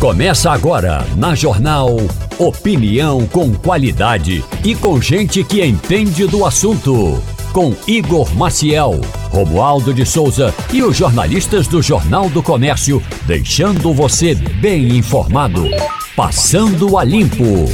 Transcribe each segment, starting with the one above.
Começa agora na Jornal Opinião com qualidade e com gente que entende do assunto. Com Igor Maciel, Romualdo de Souza e os jornalistas do Jornal do Comércio, deixando você bem informado. Passando a Limpo.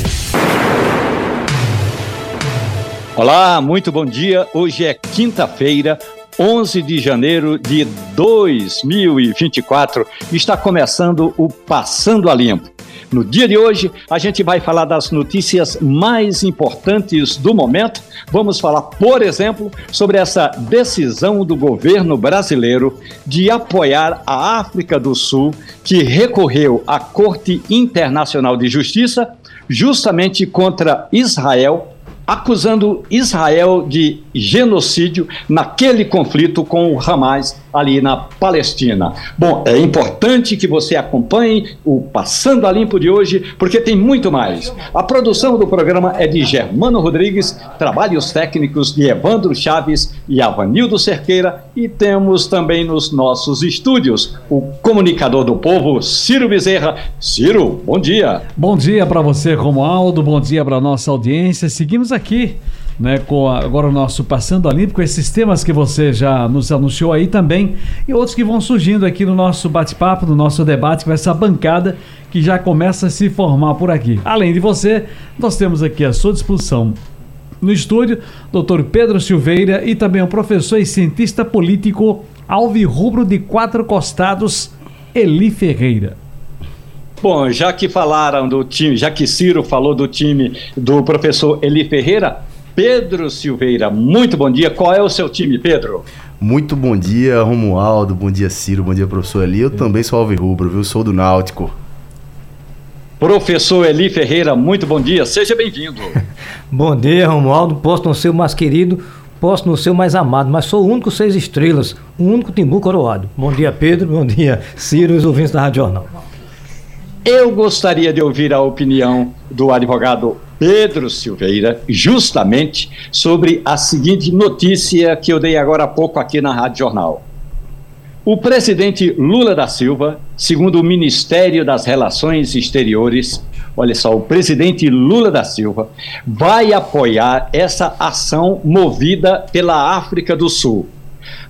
Olá, muito bom dia. Hoje é quinta-feira, 11 de janeiro de 2024. Está começando o Passando a Limpo. No dia de hoje, a gente vai falar das notícias mais importantes do momento. Vamos falar, por exemplo, sobre essa decisão do governo brasileiro de apoiar a África do Sul, que recorreu à Corte Internacional de Justiça justamente contra Israel acusando Israel de genocídio naquele conflito com o Hamas ali na Palestina. Bom, é importante que você acompanhe o Passando a Limpo de hoje, porque tem muito mais. A produção do programa é de Germano Rodrigues, trabalhos técnicos de Evandro Chaves e Avanildo Cerqueira, e temos também nos nossos estúdios o comunicador do povo, Ciro Bezerra. Ciro, bom dia. Bom dia para você, Romualdo, bom dia para nossa audiência. Seguimos aqui né, com a, agora o nosso Passando Olímpico, esses temas que você já nos anunciou aí também, e outros que vão surgindo aqui no nosso bate-papo, no nosso debate, com essa bancada que já começa a se formar por aqui. Além de você, nós temos aqui à sua disposição no estúdio, Dr. Pedro Silveira e também o professor e cientista político alvirrubro de quatro costados, Eli Ferreira. Bom, já que falaram do time, já que Ciro falou do time do professor Eli Ferreira, Pedro Silveira, muito bom dia. Qual é o seu time, Pedro? Muito bom dia, Romualdo. Bom dia, Ciro. Bom dia, professor Eli. Eu também sou alvirrubro, viu? Sou do Náutico. Professor Eli Ferreira, muito bom dia. Seja bem-vindo. bom dia, Romualdo. Posso não ser o mais querido, posso não ser o mais amado, mas sou o único seis estrelas, o único timbu coroado. Bom dia, Pedro. Bom dia, Ciro e os ouvintes da Rádio Jornal. Eu gostaria de ouvir a opinião do advogado Pedro Silveira, justamente sobre a seguinte notícia que eu dei agora há pouco aqui na Rádio Jornal. O presidente Lula da Silva, segundo o Ministério das Relações Exteriores, olha só, o presidente Lula da Silva vai apoiar essa ação movida pela África do Sul.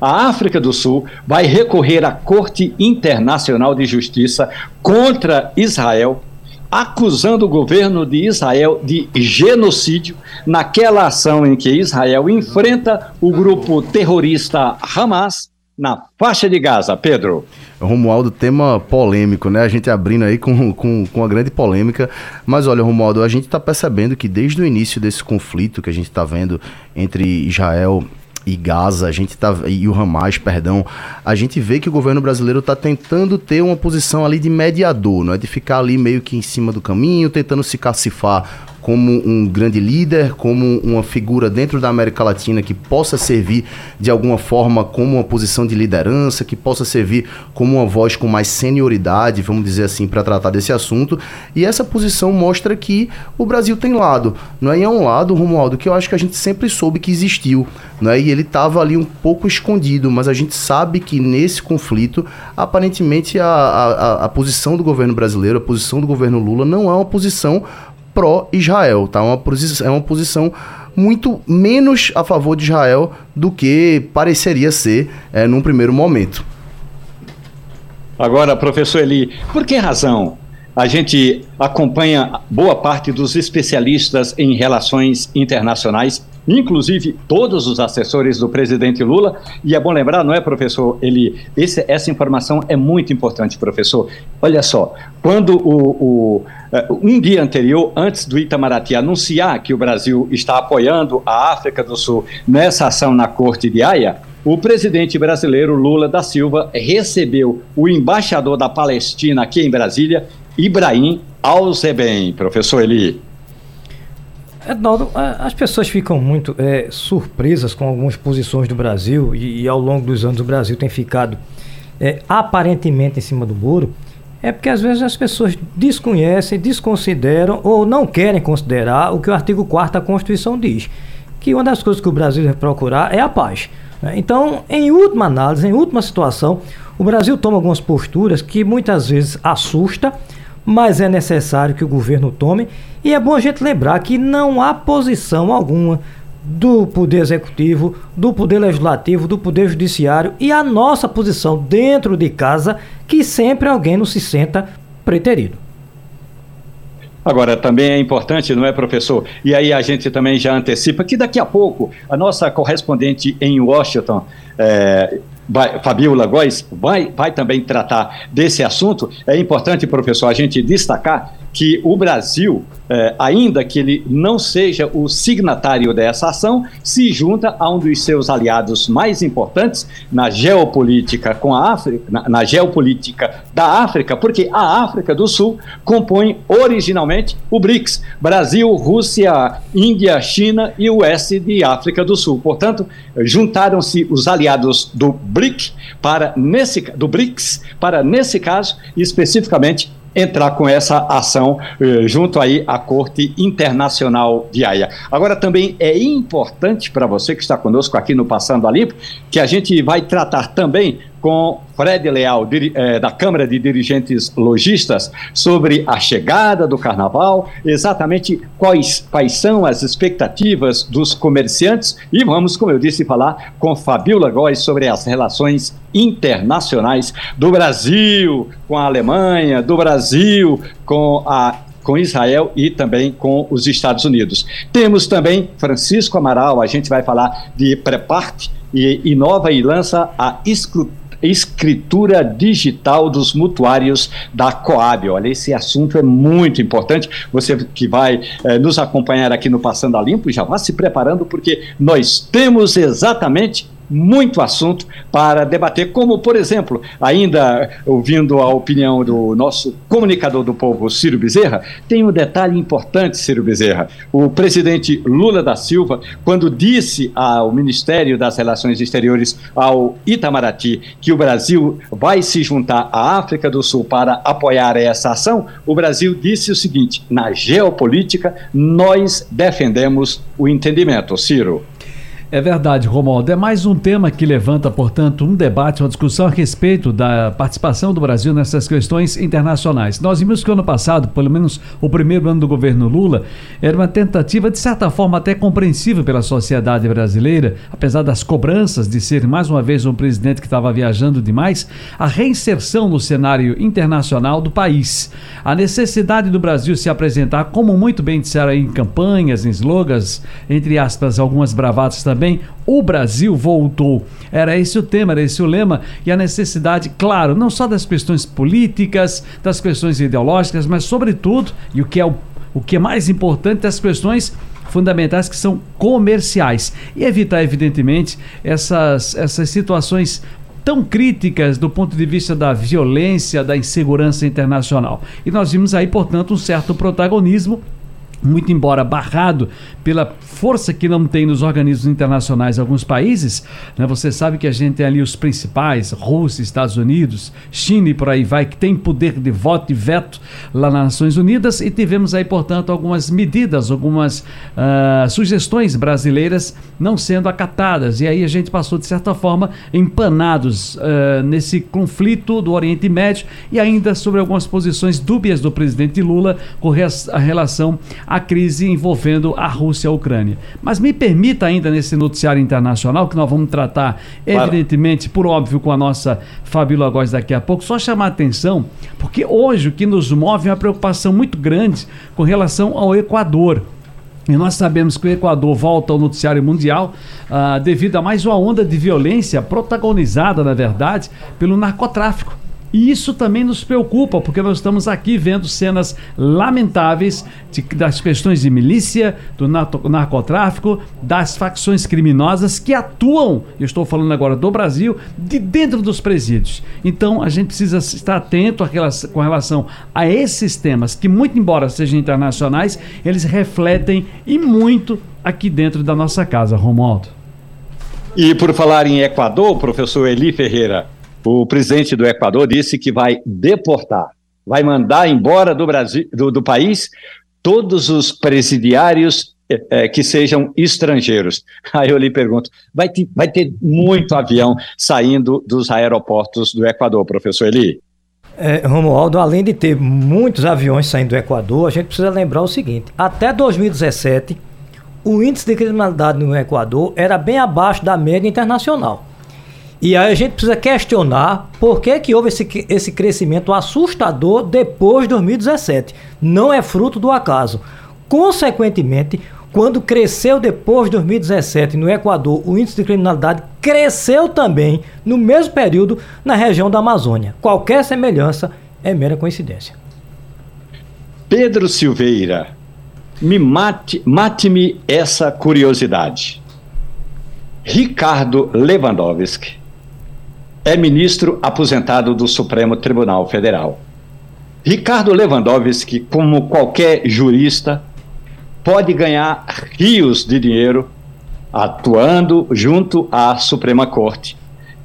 A África do Sul vai recorrer à Corte Internacional de Justiça contra Israel acusando o governo de Israel de genocídio naquela ação em que Israel enfrenta o grupo terrorista Hamas na faixa de Gaza. Pedro. Romualdo, tema polêmico, né? A gente abrindo aí com, com, com uma grande polêmica. Mas olha, Romualdo, a gente está percebendo que desde o início desse conflito que a gente está vendo entre Israel e Gaza, a gente tá e o Hamas, perdão, a gente vê que o governo brasileiro está tentando ter uma posição ali de mediador, não é? De ficar ali meio que em cima do caminho, tentando se cacifar como um grande líder, como uma figura dentro da América Latina que possa servir de alguma forma como uma posição de liderança, que possa servir como uma voz com mais senioridade, vamos dizer assim, para tratar desse assunto. E essa posição mostra que o Brasil tem lado, não é? E é um lado, Romualdo, que eu acho que a gente sempre soube que existiu, não é? E ele estava ali um pouco escondido, mas a gente sabe que nesse conflito, aparentemente a, a, a posição do governo brasileiro, a posição do governo Lula não é uma posição pró-Israel, tá? Uma posição, é uma posição muito menos a favor de Israel do que pareceria ser é, num primeiro momento. Agora, professor Eli, por que razão a gente acompanha boa parte dos especialistas em relações internacionais inclusive todos os assessores do presidente Lula. E é bom lembrar, não é, professor? Ele, esse, essa informação é muito importante, professor. Olha só, quando o, o, eh, um dia anterior, antes do Itamaraty anunciar que o Brasil está apoiando a África do Sul nessa ação na Corte de Haia, o presidente brasileiro Lula da Silva recebeu o embaixador da Palestina aqui em Brasília, Ibrahim Alzeben. Professor Eli. Ednaldo, as pessoas ficam muito é, surpresas com algumas posições do Brasil e, e, ao longo dos anos o Brasil tem ficado é, aparentemente em cima do muro. É porque às vezes as pessoas desconhecem, desconsideram ou não querem considerar o que o artigo 4 da Constituição diz. Que uma das coisas que o Brasil deve procurar é a paz. Né? Então, em última análise, em última situação, o Brasil toma algumas posturas que muitas vezes assusta mas é necessário que o governo tome. E é bom a gente lembrar que não há posição alguma do Poder Executivo, do Poder Legislativo, do Poder Judiciário e a nossa posição dentro de casa, que sempre alguém não se senta preterido. Agora, também é importante, não é, professor? E aí a gente também já antecipa que daqui a pouco a nossa correspondente em Washington, é, Fabiola Góes, vai, vai também tratar desse assunto. É importante, professor, a gente destacar que o Brasil, eh, ainda que ele não seja o signatário dessa ação, se junta a um dos seus aliados mais importantes na geopolítica com a África, na, na geopolítica da África, porque a África do Sul compõe originalmente o BRICS: Brasil, Rússia, Índia, China e o oeste de África do Sul. Portanto, juntaram-se os aliados do BRIC para nesse do BRICS para nesse caso especificamente entrar com essa ação eh, junto aí à Corte Internacional de Haia. Agora também é importante para você que está conosco aqui no Passando a Limpo, que a gente vai tratar também com Fred Leal, eh, da Câmara de Dirigentes Logistas, sobre a chegada do carnaval, exatamente quais, quais são as expectativas dos comerciantes e vamos, como eu disse, falar com Fabiola Góes sobre as relações internacionais do Brasil com a Alemanha, do Brasil com a com Israel e também com os Estados Unidos. Temos também Francisco Amaral, a gente vai falar de Prepart e inova e lança a escrutina escritura digital dos mutuários da Coab. Olha, esse assunto é muito importante. Você que vai eh, nos acompanhar aqui no Passando a Limpo, já vá se preparando, porque nós temos exatamente muito assunto para debater, como, por exemplo, ainda ouvindo a opinião do nosso comunicador do povo, Ciro Bezerra, tem um detalhe importante, Ciro Bezerra. O presidente Lula da Silva, quando disse ao Ministério das Relações Exteriores, ao Itamaraty, que o Brasil vai se juntar à África do Sul para apoiar essa ação, o Brasil disse o seguinte: na geopolítica, nós defendemos o entendimento. Ciro. É verdade, Romualdo. É mais um tema que levanta, portanto, um debate, uma discussão a respeito da participação do Brasil nessas questões internacionais. Nós vimos que ano passado, pelo menos o primeiro ano do governo Lula, era uma tentativa, de certa forma, até compreensível pela sociedade brasileira, apesar das cobranças de ser mais uma vez um presidente que estava viajando demais, a reinserção no cenário internacional do país. A necessidade do Brasil se apresentar, como muito bem disseram aí em campanhas, em slogans, entre aspas, algumas bravatas também também o Brasil voltou. Era esse o tema, era esse o lema e a necessidade, claro, não só das questões políticas, das questões ideológicas, mas sobretudo, e o que é o, o que é mais importante, das questões fundamentais que são comerciais e evitar evidentemente essas essas situações tão críticas do ponto de vista da violência, da insegurança internacional. E nós vimos aí, portanto, um certo protagonismo muito embora barrado pela força que não tem nos organismos internacionais alguns países, né? Você sabe que a gente tem ali os principais, Rússia, Estados Unidos, China e por aí vai, que tem poder de voto e veto lá nas Nações Unidas e tivemos aí, portanto, algumas medidas, algumas uh, sugestões brasileiras não sendo acatadas e aí a gente passou, de certa forma, empanados uh, nesse conflito do Oriente Médio e ainda sobre algumas posições dúbias do presidente Lula com a relação à crise envolvendo a Rússia e a Ucrânia. Mas me permita ainda nesse noticiário internacional, que nós vamos tratar, claro. evidentemente, por óbvio, com a nossa Fabíola Góes daqui a pouco, só chamar a atenção, porque hoje o que nos move é uma preocupação muito grande com relação ao Equador. E nós sabemos que o Equador volta ao noticiário mundial uh, devido a mais uma onda de violência protagonizada, na verdade, pelo narcotráfico. E isso também nos preocupa, porque nós estamos aqui vendo cenas lamentáveis de, das questões de milícia, do narcotráfico, das facções criminosas que atuam, eu estou falando agora do Brasil, de dentro dos presídios. Então a gente precisa estar atento com relação a esses temas, que, muito embora sejam internacionais, eles refletem e muito aqui dentro da nossa casa, Romualdo. E por falar em Equador, professor Eli Ferreira, o presidente do Equador disse que vai deportar, vai mandar embora do, Brasil, do, do país todos os presidiários é, que sejam estrangeiros. Aí eu lhe pergunto: vai ter, vai ter muito avião saindo dos aeroportos do Equador, professor Eli? É, Romualdo, além de ter muitos aviões saindo do Equador, a gente precisa lembrar o seguinte: até 2017, o índice de criminalidade no Equador era bem abaixo da média internacional. E aí a gente precisa questionar por que, que houve esse, esse crescimento assustador depois de 2017. Não é fruto do acaso. Consequentemente, quando cresceu depois de 2017 no Equador, o índice de criminalidade cresceu também no mesmo período na região da Amazônia. Qualquer semelhança é mera coincidência. Pedro Silveira, me mate, mate-me essa curiosidade. Ricardo Lewandowski é ministro aposentado do Supremo Tribunal Federal. Ricardo Lewandowski, como qualquer jurista, pode ganhar rios de dinheiro atuando junto à Suprema Corte.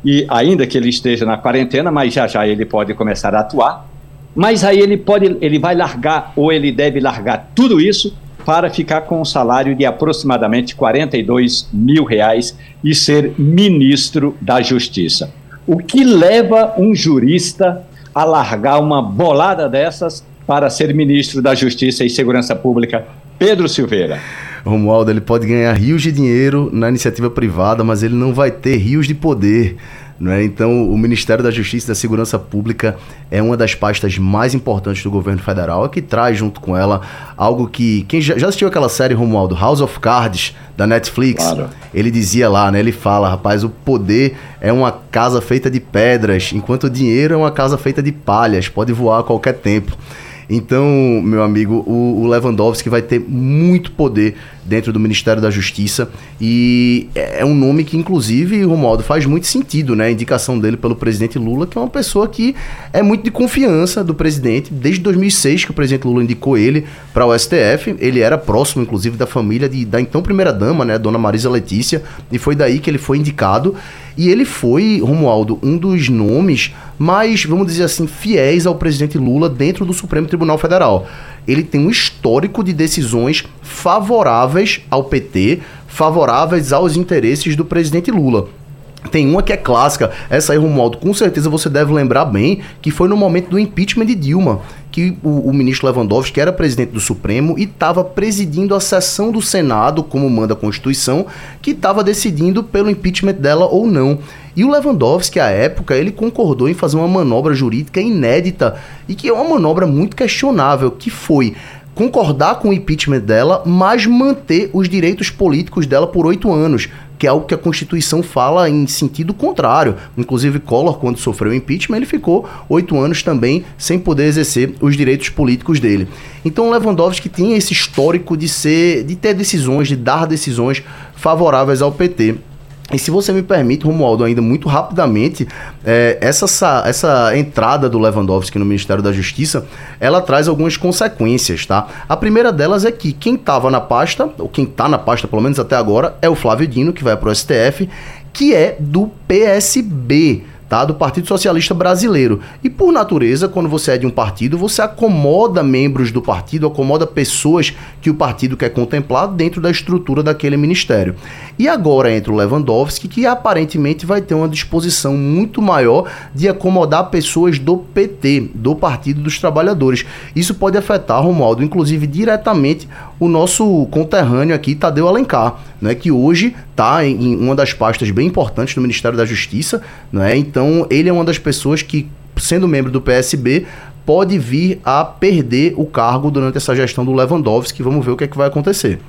E ainda que ele esteja na quarentena, mas já já ele pode começar a atuar. Mas aí ele pode, ele vai largar ou ele deve largar tudo isso para ficar com um salário de aproximadamente 42 mil reais e ser ministro da Justiça. O que leva um jurista a largar uma bolada dessas para ser ministro da Justiça e Segurança Pública Pedro Silveira. Romualdo, ele pode ganhar rios de dinheiro na iniciativa privada, mas ele não vai ter rios de poder. Né? Então, o Ministério da Justiça e da Segurança Pública é uma das pastas mais importantes do governo federal, que traz junto com ela algo que. Quem já, já assistiu aquela série, Romualdo, House of Cards, da Netflix? Claro. Ele dizia lá, né? Ele fala, rapaz, o poder é uma casa feita de pedras, enquanto o dinheiro é uma casa feita de palhas, pode voar a qualquer tempo. Então, meu amigo, o, o Lewandowski vai ter muito poder dentro do Ministério da Justiça e é, é um nome que, inclusive, Romualdo, faz muito sentido, né? A indicação dele pelo presidente Lula, que é uma pessoa que é muito de confiança do presidente. Desde 2006 que o presidente Lula indicou ele para o STF, ele era próximo, inclusive, da família de, da então primeira-dama, né? Dona Marisa Letícia, e foi daí que ele foi indicado. E ele foi, Romualdo, um dos nomes mais, vamos dizer assim, fiéis ao presidente Lula dentro do Supremo Tribunal Federal. Ele tem um histórico de decisões favoráveis ao PT, favoráveis aos interesses do presidente Lula. Tem uma que é clássica, essa aí, Romualdo, com certeza você deve lembrar bem, que foi no momento do impeachment de Dilma, que o, o ministro Lewandowski era presidente do Supremo e estava presidindo a sessão do Senado, como manda a Constituição, que estava decidindo pelo impeachment dela ou não. E o Lewandowski, à época, ele concordou em fazer uma manobra jurídica inédita e que é uma manobra muito questionável, que foi concordar com o impeachment dela, mas manter os direitos políticos dela por oito anos, que é algo que a Constituição fala em sentido contrário. Inclusive, Collor, quando sofreu o impeachment, ele ficou oito anos também sem poder exercer os direitos políticos dele. Então, Lewandowski tinha esse histórico de ser, de ter decisões, de dar decisões favoráveis ao PT. E se você me permite, Romualdo, ainda muito rapidamente, é, essa, essa entrada do Lewandowski no Ministério da Justiça, ela traz algumas consequências, tá? A primeira delas é que quem estava na pasta, ou quem está na pasta pelo menos até agora, é o Flávio Dino, que vai para o STF, que é do PSB tá? do Partido Socialista Brasileiro. E por natureza, quando você é de um partido, você acomoda membros do partido, acomoda pessoas que o partido quer contemplar dentro da estrutura daquele ministério. E agora entra o Lewandowski, que aparentemente vai ter uma disposição muito maior de acomodar pessoas do PT, do Partido dos Trabalhadores. Isso pode afetar, Romualdo, inclusive diretamente o nosso conterrâneo aqui, Tadeu Alencar, né, que hoje está em uma das pastas bem importantes do Ministério da Justiça, né? Então, ele é uma das pessoas que, sendo membro do PSB, pode vir a perder o cargo durante essa gestão do Lewandowski. Vamos ver o que, é que vai acontecer.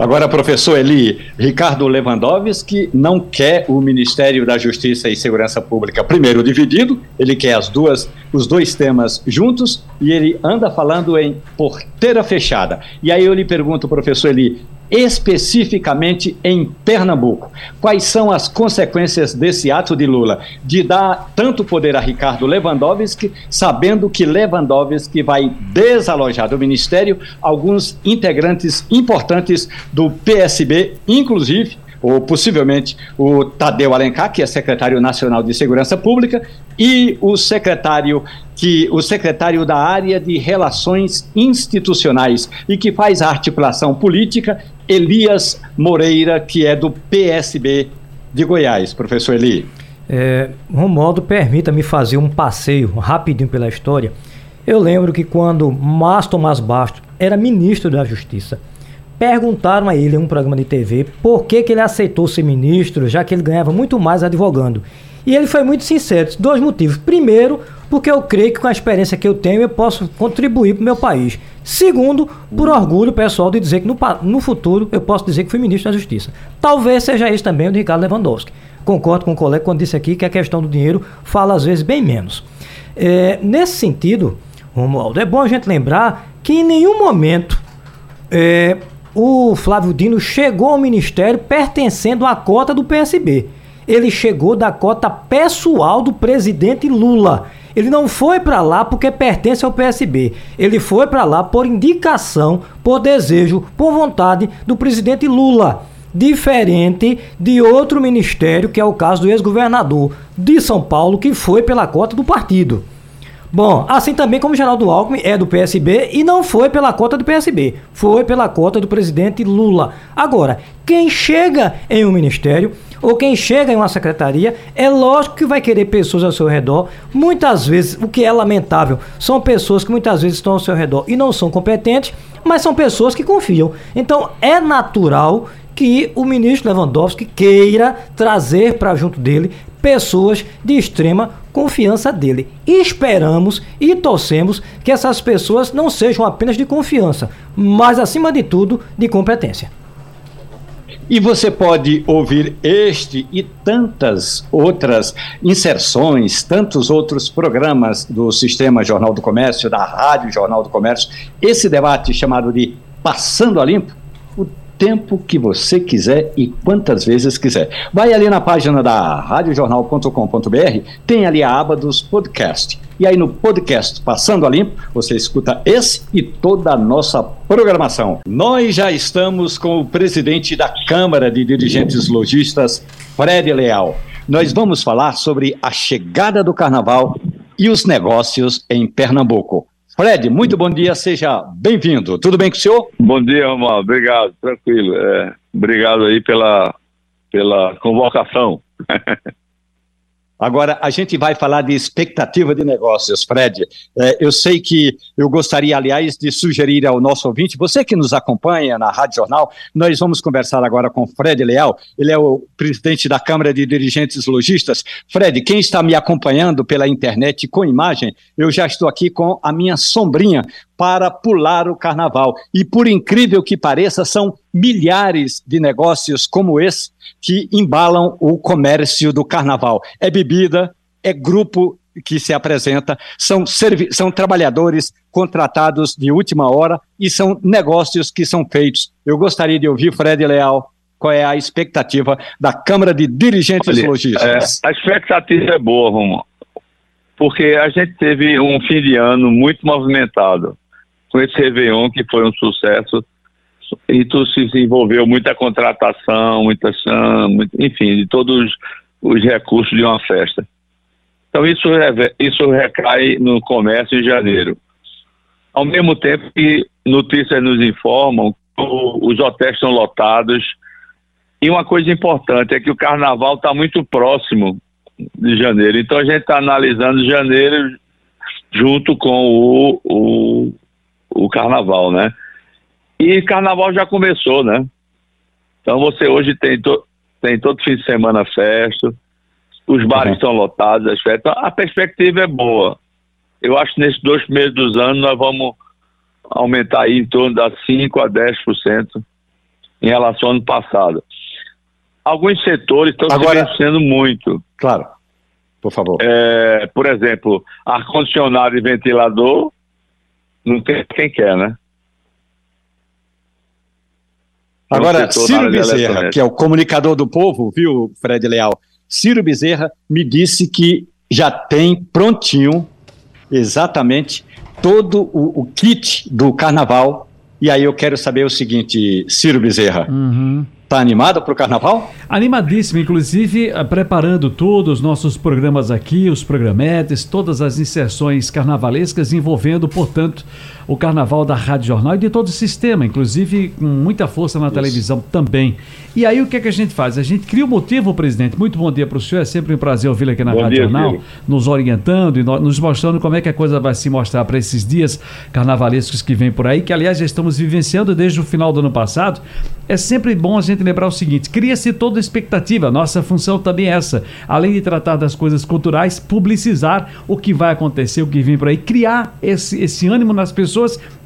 Agora, professor Eli, Ricardo Lewandowski não quer o Ministério da Justiça e Segurança Pública primeiro dividido, ele quer as duas, os dois temas juntos e ele anda falando em porteira fechada. E aí eu lhe pergunto, professor Eli, especificamente em Pernambuco. Quais são as consequências desse ato de Lula de dar tanto poder a Ricardo Lewandowski, sabendo que Lewandowski vai desalojar do ministério alguns integrantes importantes do PSB, inclusive ou possivelmente o Tadeu Alencar, que é secretário nacional de Segurança Pública, e o secretário que o secretário da área de Relações Institucionais e que faz articulação política, Elias Moreira, que é do PSB de Goiás, professor Eli. É, Romualdo, permita-me fazer um passeio rapidinho pela história. Eu lembro que quando Márcio Tomás Bastos era ministro da Justiça, perguntaram a ele em um programa de TV por que, que ele aceitou ser ministro, já que ele ganhava muito mais advogando. E ele foi muito sincero, dois motivos. Primeiro, porque eu creio que com a experiência que eu tenho eu posso contribuir para o meu país. Segundo, por orgulho pessoal de dizer que no, no futuro eu posso dizer que fui ministro da Justiça. Talvez seja isso também o de Ricardo Lewandowski. Concordo com o colega quando disse aqui que a questão do dinheiro fala às vezes bem menos. É, nesse sentido, Romualdo, é bom a gente lembrar que em nenhum momento é, o Flávio Dino chegou ao ministério pertencendo à cota do PSB ele chegou da cota pessoal do presidente Lula. Ele não foi para lá porque pertence ao PSB. Ele foi para lá por indicação, por desejo, por vontade do presidente Lula. Diferente de outro ministério, que é o caso do ex-governador de São Paulo, que foi pela cota do partido. Bom, assim também como Geraldo Alckmin é do PSB e não foi pela cota do PSB, foi pela cota do presidente Lula. Agora, quem chega em um ministério ou quem chega em uma secretaria, é lógico que vai querer pessoas ao seu redor. Muitas vezes, o que é lamentável, são pessoas que muitas vezes estão ao seu redor e não são competentes, mas são pessoas que confiam. Então, é natural que o ministro Lewandowski queira trazer para junto dele pessoas de extrema confiança dele. E esperamos e torcemos que essas pessoas não sejam apenas de confiança, mas acima de tudo de competência. E você pode ouvir este e tantas outras inserções, tantos outros programas do Sistema Jornal do Comércio, da Rádio Jornal do Comércio, esse debate chamado de Passando a Limpo, tempo que você quiser e quantas vezes quiser. Vai ali na página da radiojornal.com.br, tem ali a aba dos podcasts e aí no podcast Passando a Limpo, você escuta esse e toda a nossa programação. Nós já estamos com o presidente da Câmara de Dirigentes Logistas, Fred Leal. Nós vamos falar sobre a chegada do carnaval e os negócios em Pernambuco. Fred, muito bom dia, seja bem-vindo. Tudo bem com o senhor? Bom dia, Romualdo. Obrigado, tranquilo. É, obrigado aí pela, pela convocação. Agora, a gente vai falar de expectativa de negócios, Fred. É, eu sei que eu gostaria, aliás, de sugerir ao nosso ouvinte, você que nos acompanha na Rádio Jornal, nós vamos conversar agora com Fred Leal, ele é o presidente da Câmara de Dirigentes Logistas. Fred, quem está me acompanhando pela internet com imagem, eu já estou aqui com a minha sombrinha para pular o carnaval. E por incrível que pareça, são milhares de negócios como esse que embalam o comércio do carnaval. É bebida, é grupo que se apresenta, são, são trabalhadores contratados de última hora e são negócios que são feitos. Eu gostaria de ouvir, Fred Leal, qual é a expectativa da Câmara de Dirigentes Olha, Logísticos? É, a expectativa é boa, Romulo, porque a gente teve um fim de ano muito movimentado com esse Réveillon, que foi um sucesso, e tu se desenvolveu muita contratação, muita chama, enfim, de todos os recursos de uma festa. Então isso, isso recai no comércio em janeiro. Ao mesmo tempo que notícias nos informam que os hotéis estão lotados. E uma coisa importante é que o carnaval está muito próximo de janeiro. Então a gente está analisando janeiro junto com o, o, o carnaval, né? E carnaval já começou, né? Então você hoje tem, to, tem todo fim de semana festa, os bares uhum. estão lotados, as festas. A perspectiva é boa. Eu acho que nesses dois meses dos anos nós vamos aumentar aí em torno de 5 a 10% em relação ao ano passado. Alguns setores estão Agora, se muito. Claro, por favor. É, por exemplo, ar-condicionado e ventilador não tem quem quer, né? Agora, Ciro Bezerra, que é o comunicador do povo, viu, Fred Leal? Ciro Bezerra me disse que já tem prontinho exatamente todo o, o kit do carnaval. E aí eu quero saber o seguinte, Ciro Bezerra. Uhum. Tá animado para o carnaval? Animadíssimo, inclusive eh, preparando todos os nossos programas aqui, os programetes, todas as inserções carnavalescas envolvendo, portanto, o carnaval da Rádio Jornal e de todo o sistema, inclusive com muita força na Isso. televisão também. E aí o que é que a gente faz? A gente cria o um motivo, presidente. Muito bom dia para o senhor, é sempre um prazer ouvi-lo aqui na bom Rádio dia, Jornal, filho. nos orientando e nos mostrando como é que a coisa vai se mostrar para esses dias carnavalescos que vem por aí, que aliás já estamos vivenciando desde o final do ano passado. É sempre bom a gente lembrar o seguinte: cria-se toda expectativa. Nossa função também é essa. Além de tratar das coisas culturais, publicizar o que vai acontecer, o que vem por aí, criar esse, esse ânimo nas pessoas,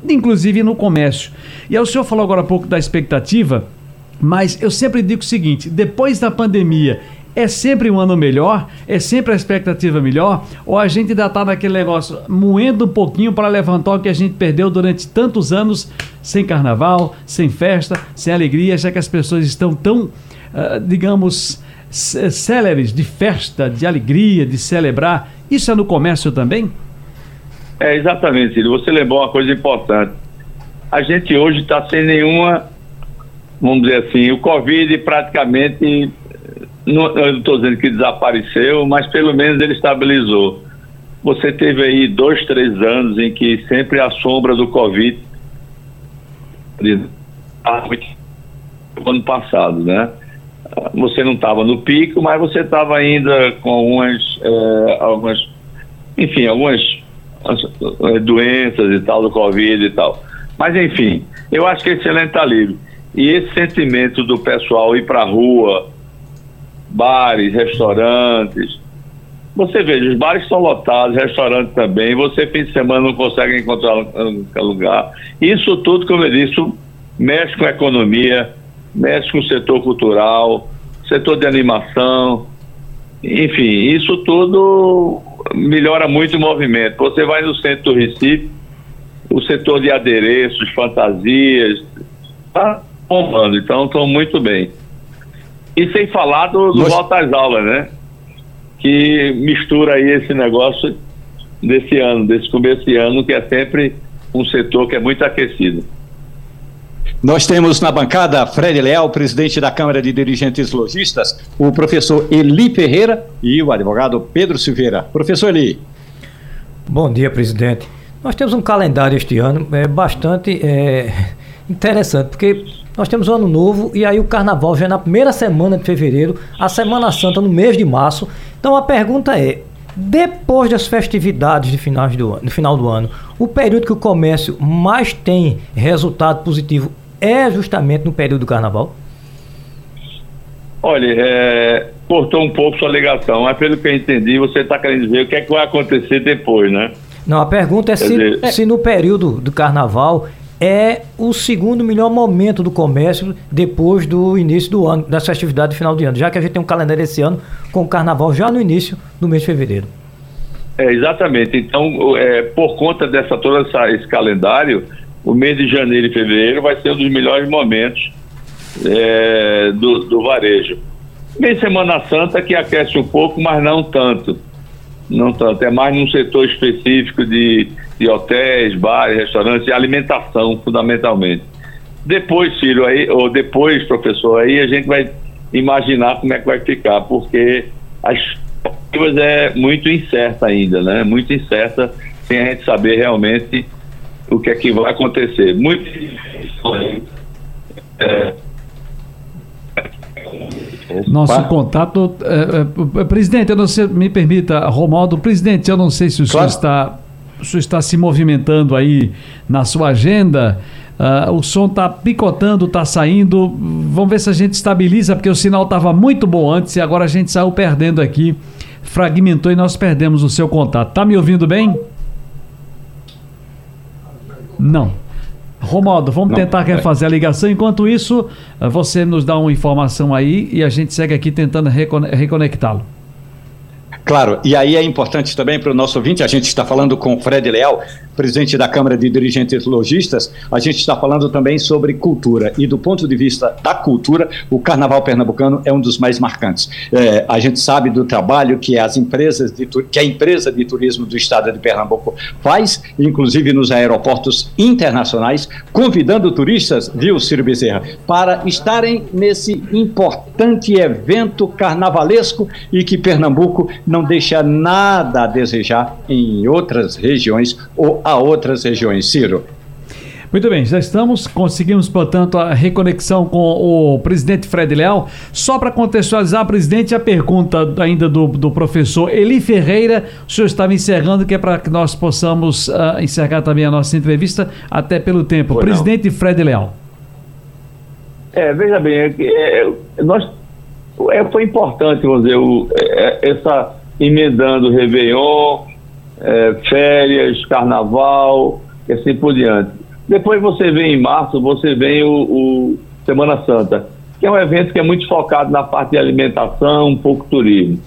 inclusive no comércio. E aí o senhor falou agora há pouco da expectativa, mas eu sempre digo o seguinte: depois da pandemia é sempre um ano melhor? É sempre a expectativa melhor? Ou a gente ainda está naquele negócio moendo um pouquinho para levantar o que a gente perdeu durante tantos anos sem carnaval, sem festa, sem alegria, já que as pessoas estão tão, uh, digamos, céleres de festa, de alegria, de celebrar? Isso é no comércio também? É, exatamente, Cílio. Você lembrou uma coisa importante. A gente hoje está sem nenhuma, vamos dizer assim, o Covid praticamente não, eu não estou dizendo que desapareceu, mas pelo menos ele estabilizou. Você teve aí dois, três anos em que sempre a sombra do Covid. Ano passado, né? Você não estava no pico, mas você estava ainda com algumas, é, algumas, enfim, algumas é, doenças e tal do Covid e tal. Mas enfim, eu acho que esse ano está livre. E esse sentimento do pessoal ir para a rua, bares, restaurantes. Você veja, os bares estão lotados, restaurantes também, você fim de semana não consegue encontrar lugar. Isso tudo, como eu disse, mexe com a economia, mexe com o setor cultural, setor de animação, enfim, isso tudo melhora muito o movimento. Você vai no centro do Recife, o setor de adereços, fantasias, está bombando, então estão muito bem. E sem falar do, do Nós... volta às aulas, né? Que mistura aí esse negócio desse ano, desse começo de ano, que é sempre um setor que é muito aquecido. Nós temos na bancada Fred Leal, presidente da Câmara de Dirigentes Logistas, o professor Eli Ferreira e o advogado Pedro Silveira. Professor Eli. Bom dia, presidente. Nós temos um calendário este ano é, bastante é, interessante, porque nós temos o ano novo e aí o carnaval já é na primeira semana de fevereiro, a Semana Santa no mês de março. Então a pergunta é: depois das festividades de finais do, no final do ano, o período que o comércio mais tem resultado positivo é justamente no período do carnaval? Olha, é, cortou um pouco sua ligação, mas pelo que eu entendi, você está querendo dizer o que é que vai acontecer depois, né? Não, a pergunta é se, dizer... se no período do carnaval é o segundo melhor momento do comércio depois do início do ano, das festividades de final de ano, já que a gente tem um calendário esse ano com o carnaval já no início do mês de fevereiro. É, exatamente. Então, é, por conta dessa todo essa, esse calendário, o mês de janeiro e fevereiro vai ser um dos melhores momentos é, do, do varejo. Mês Semana Santa que aquece um pouco, mas não tanto. Não tanto. É mais num setor específico de de hotéis, bares, restaurantes e alimentação, fundamentalmente. Depois, filho, aí, ou depois, professor, aí a gente vai imaginar como é que vai ficar, porque as coisas é muito incerta ainda, né? Muito incerta, sem a gente saber realmente o que é que vai acontecer. Muito. É, nosso contato. É, é, presidente, eu não sei, me permita, Romaldo, presidente, eu não sei se o claro. senhor está o senhor está se movimentando aí na sua agenda. Uh, o som está picotando, está saindo. Vamos ver se a gente estabiliza, porque o sinal estava muito bom antes e agora a gente saiu perdendo aqui. Fragmentou e nós perdemos o seu contato. Tá me ouvindo bem? Não. Romaldo, vamos Não, tentar é. refazer a ligação. Enquanto isso, você nos dá uma informação aí e a gente segue aqui tentando reconectá-lo. Claro, e aí é importante também para o nosso ouvinte, a gente está falando com o Fred Leal, presidente da Câmara de Dirigentes Logistas, a gente está falando também sobre cultura. E do ponto de vista da cultura, o Carnaval Pernambucano é um dos mais marcantes. É, a gente sabe do trabalho que as empresas de, que a empresa de turismo do estado de Pernambuco faz, inclusive nos aeroportos internacionais, convidando turistas, viu, Ciro Bezerra, para estarem nesse importante evento carnavalesco e que Pernambuco não deixa nada a desejar em outras regiões ou a outras regiões. Ciro. Muito bem, já estamos, conseguimos, portanto, a reconexão com o presidente Fred Leal. Só para contextualizar, presidente, a pergunta ainda do, do professor Eli Ferreira, o senhor estava encerrando, que é para que nós possamos uh, encerrar também a nossa entrevista, até pelo tempo. Foi presidente não. Fred Leal. É, veja bem, é, é, nós, é, foi importante, vamos dizer, o, é, essa emendando Réveillon, é, férias, carnaval, e assim por diante. Depois você vem em março, você vem o, o, Semana Santa, que é um evento que é muito focado na parte de alimentação, um pouco turismo.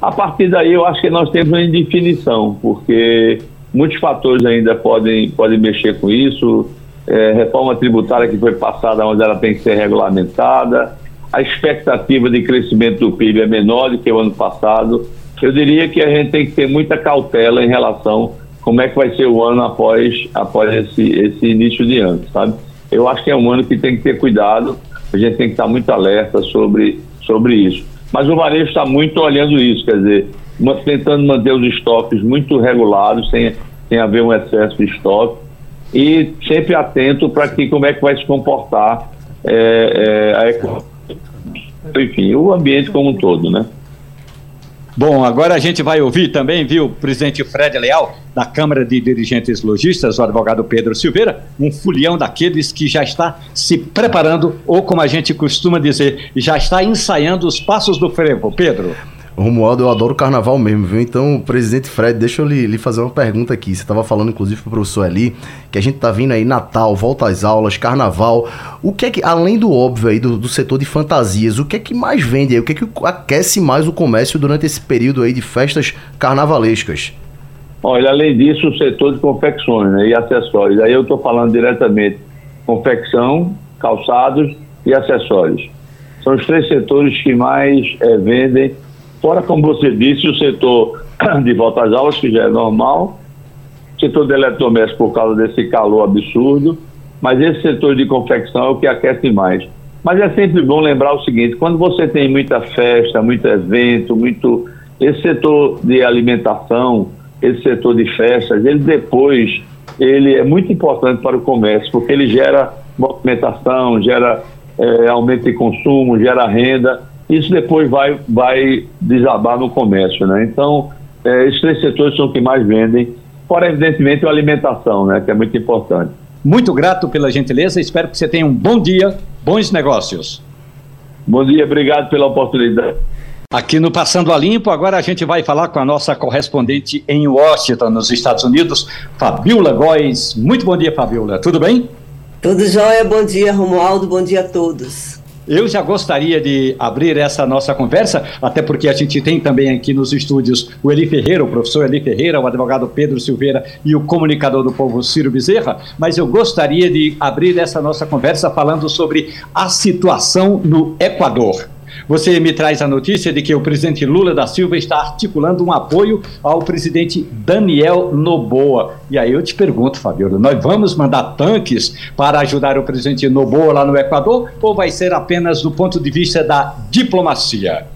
A partir daí, eu acho que nós temos uma indefinição, porque muitos fatores ainda podem, podem mexer com isso. É, reforma tributária que foi passada, onde ela tem que ser regulamentada. A expectativa de crescimento do PIB é menor do que o ano passado. Eu diria que a gente tem que ter muita cautela em relação como é que vai ser o ano após, após esse, esse início de ano, sabe? Eu acho que é um ano que tem que ter cuidado, a gente tem que estar muito alerta sobre, sobre isso. Mas o varejo está muito olhando isso, quer dizer, tentando manter os estoques muito regulados, sem, sem haver um excesso de estoque, e sempre atento para que como é que vai se comportar é, é, a economia, enfim, o ambiente como um todo, né? Bom, agora a gente vai ouvir também, viu, o presidente Fred Leal, da Câmara de Dirigentes Logistas, o advogado Pedro Silveira, um fulião daqueles que já está se preparando, ou como a gente costuma dizer, já está ensaiando os passos do frevo. Pedro. Romualdo, eu adoro carnaval mesmo, viu? Então, presidente Fred, deixa eu lhe, lhe fazer uma pergunta aqui. Você estava falando, inclusive, para o professor ali, que a gente tá vindo aí Natal, volta às aulas, carnaval. O que é que, além do óbvio aí do, do setor de fantasias, o que é que mais vende aí? O que é que aquece mais o comércio durante esse período aí de festas carnavalescas? Olha, além disso, o setor de confecções né, e acessórios. Aí eu estou falando diretamente confecção, calçados e acessórios. São os três setores que mais é, vendem Fora, como você disse, o setor de volta às aulas, que já é normal, o setor de eletrodoméstico por causa desse calor absurdo, mas esse setor de confecção é o que aquece mais. Mas é sempre bom lembrar o seguinte, quando você tem muita festa, muito evento, muito... Esse setor de alimentação, esse setor de festas, ele depois, ele é muito importante para o comércio, porque ele gera movimentação, gera é, aumento de consumo, gera renda, isso depois vai, vai desabar no comércio, né? Então, é, esses três setores são os que mais vendem, fora evidentemente a alimentação, né? Que é muito importante. Muito grato pela gentileza, espero que você tenha um bom dia, bons negócios. Bom dia, obrigado pela oportunidade. Aqui no Passando a Limpo, agora a gente vai falar com a nossa correspondente em Washington, nos Estados Unidos, Fabiola Góes. Muito bom dia, Fabiola. Tudo bem? Tudo jóia, bom dia, Romualdo, bom dia a todos. Eu já gostaria de abrir essa nossa conversa, até porque a gente tem também aqui nos estúdios o Eli Ferreira, o professor Eli Ferreira, o advogado Pedro Silveira e o comunicador do povo Ciro Bezerra, mas eu gostaria de abrir essa nossa conversa falando sobre a situação no Equador. Você me traz a notícia de que o presidente Lula da Silva está articulando um apoio ao presidente Daniel Noboa. E aí eu te pergunto, Fabiola, nós vamos mandar tanques para ajudar o presidente Noboa lá no Equador ou vai ser apenas do ponto de vista da diplomacia?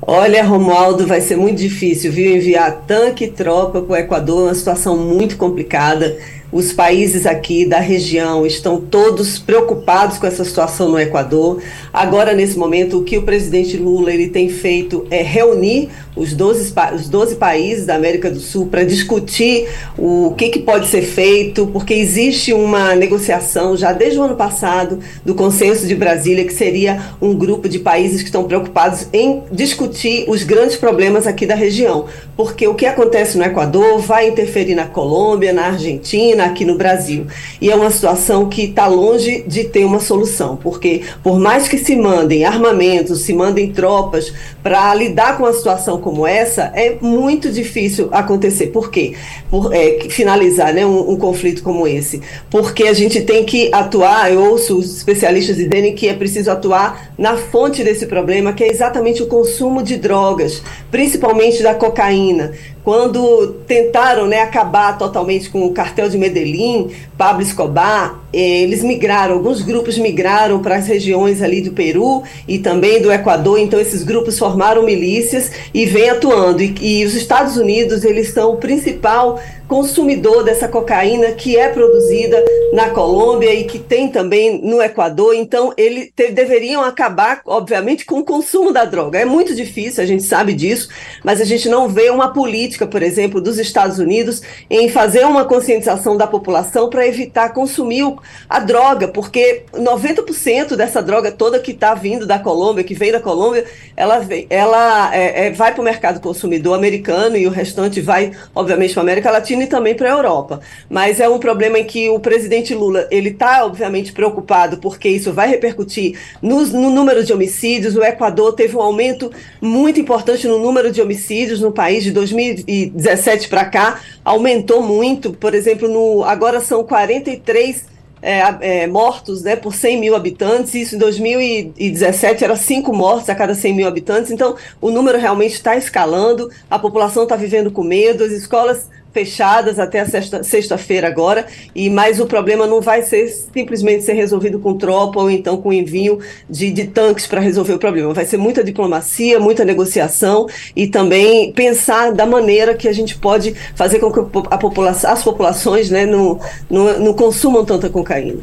Olha, Romualdo, vai ser muito difícil, viu? Enviar tanque e tropa para o Equador é uma situação muito complicada. Os países aqui da região estão todos preocupados com essa situação no Equador. Agora, nesse momento, o que o presidente Lula ele tem feito é reunir os 12, os 12 países da América do Sul para discutir o que, que pode ser feito, porque existe uma negociação já desde o ano passado do Consenso de Brasília, que seria um grupo de países que estão preocupados em discutir os grandes problemas aqui da região. Porque o que acontece no Equador vai interferir na Colômbia, na Argentina, aqui no Brasil. E é uma situação que está longe de ter uma solução, porque por mais que se mandem armamentos, se mandem tropas para lidar com uma situação como essa é muito difícil acontecer. Por quê? Por, é, finalizar né, um, um, conflito como esse. Porque a gente tem que atuar, eu ouço os especialistas dizerem que é preciso atuar na fonte desse problema, que é exatamente o consumo de drogas, principalmente da cocaína quando tentaram né, acabar totalmente com o cartel de Medellín, Pablo Escobar, eles migraram, alguns grupos migraram para as regiões ali do Peru e também do Equador, então esses grupos formaram milícias e vêm atuando. E, e os Estados Unidos, eles são o principal consumidor dessa cocaína que é produzida na Colômbia e que tem também no Equador. Então, eles deveriam acabar, obviamente, com o consumo da droga. É muito difícil, a gente sabe disso, mas a gente não vê uma política, por exemplo, dos Estados Unidos em fazer uma conscientização da população para evitar consumir a droga, porque 90% dessa droga toda que está vindo da Colômbia, que vem da Colômbia, ela, ela é, é, vai para o mercado consumidor americano e o restante vai, obviamente, para a América Latina Latina e também para a Europa. Mas é um problema em que o presidente Lula ele está obviamente preocupado porque isso vai repercutir no, no número de homicídios. O Equador teve um aumento muito importante no número de homicídios no país de 2017 para cá, aumentou muito. Por exemplo, no, agora são 43 é, é, mortos né, por 100 mil habitantes, isso em 2017 era 5 mortos a cada 100 mil habitantes, então o número realmente está escalando, a população está vivendo com medo, as escolas fechadas até a sexta-feira agora, e mas o problema não vai ser simplesmente ser resolvido com tropa ou então com envio de, de tanques para resolver o problema. Vai ser muita diplomacia, muita negociação e também pensar da maneira que a gente pode fazer com que a população, as populações né, não, não, não consumam tanta cocaína.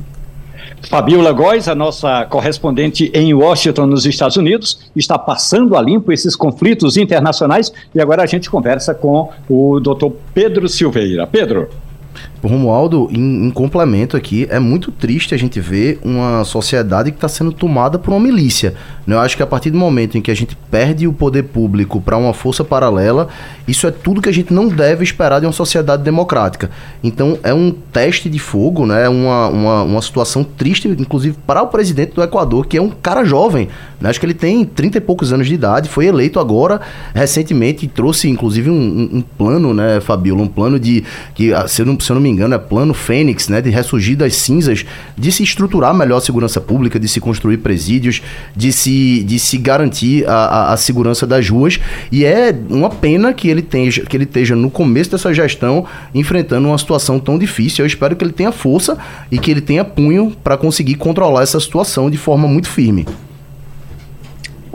Fabiola Góes, a nossa correspondente em Washington, nos Estados Unidos, está passando a limpo esses conflitos internacionais e agora a gente conversa com o doutor Pedro Silveira. Pedro. Romualdo, em, em, complemento aqui, é muito triste a gente ver uma sociedade que está sendo tomada por uma milícia. Né? Eu acho que a partir do momento em que a gente perde o poder público para uma força paralela, isso é tudo que a gente não deve esperar de uma sociedade democrática. Então é um teste de fogo, né? uma, uma, uma situação triste, inclusive para o presidente do Equador, que é um cara jovem. Né? Acho que ele tem 30 e poucos anos de idade, foi eleito agora recentemente e trouxe inclusive um, um, um plano, né, Fabiola? Um plano de. que, ah, se eu não, se eu não me engano, é plano Fênix, né? De ressurgir das cinzas, de se estruturar melhor a segurança pública, de se construir presídios, de se, de se garantir a, a, a segurança das ruas. E é uma pena que ele, tenha, que ele esteja no começo dessa gestão enfrentando uma situação tão difícil. Eu espero que ele tenha força e que ele tenha punho para conseguir controlar essa situação de forma muito firme.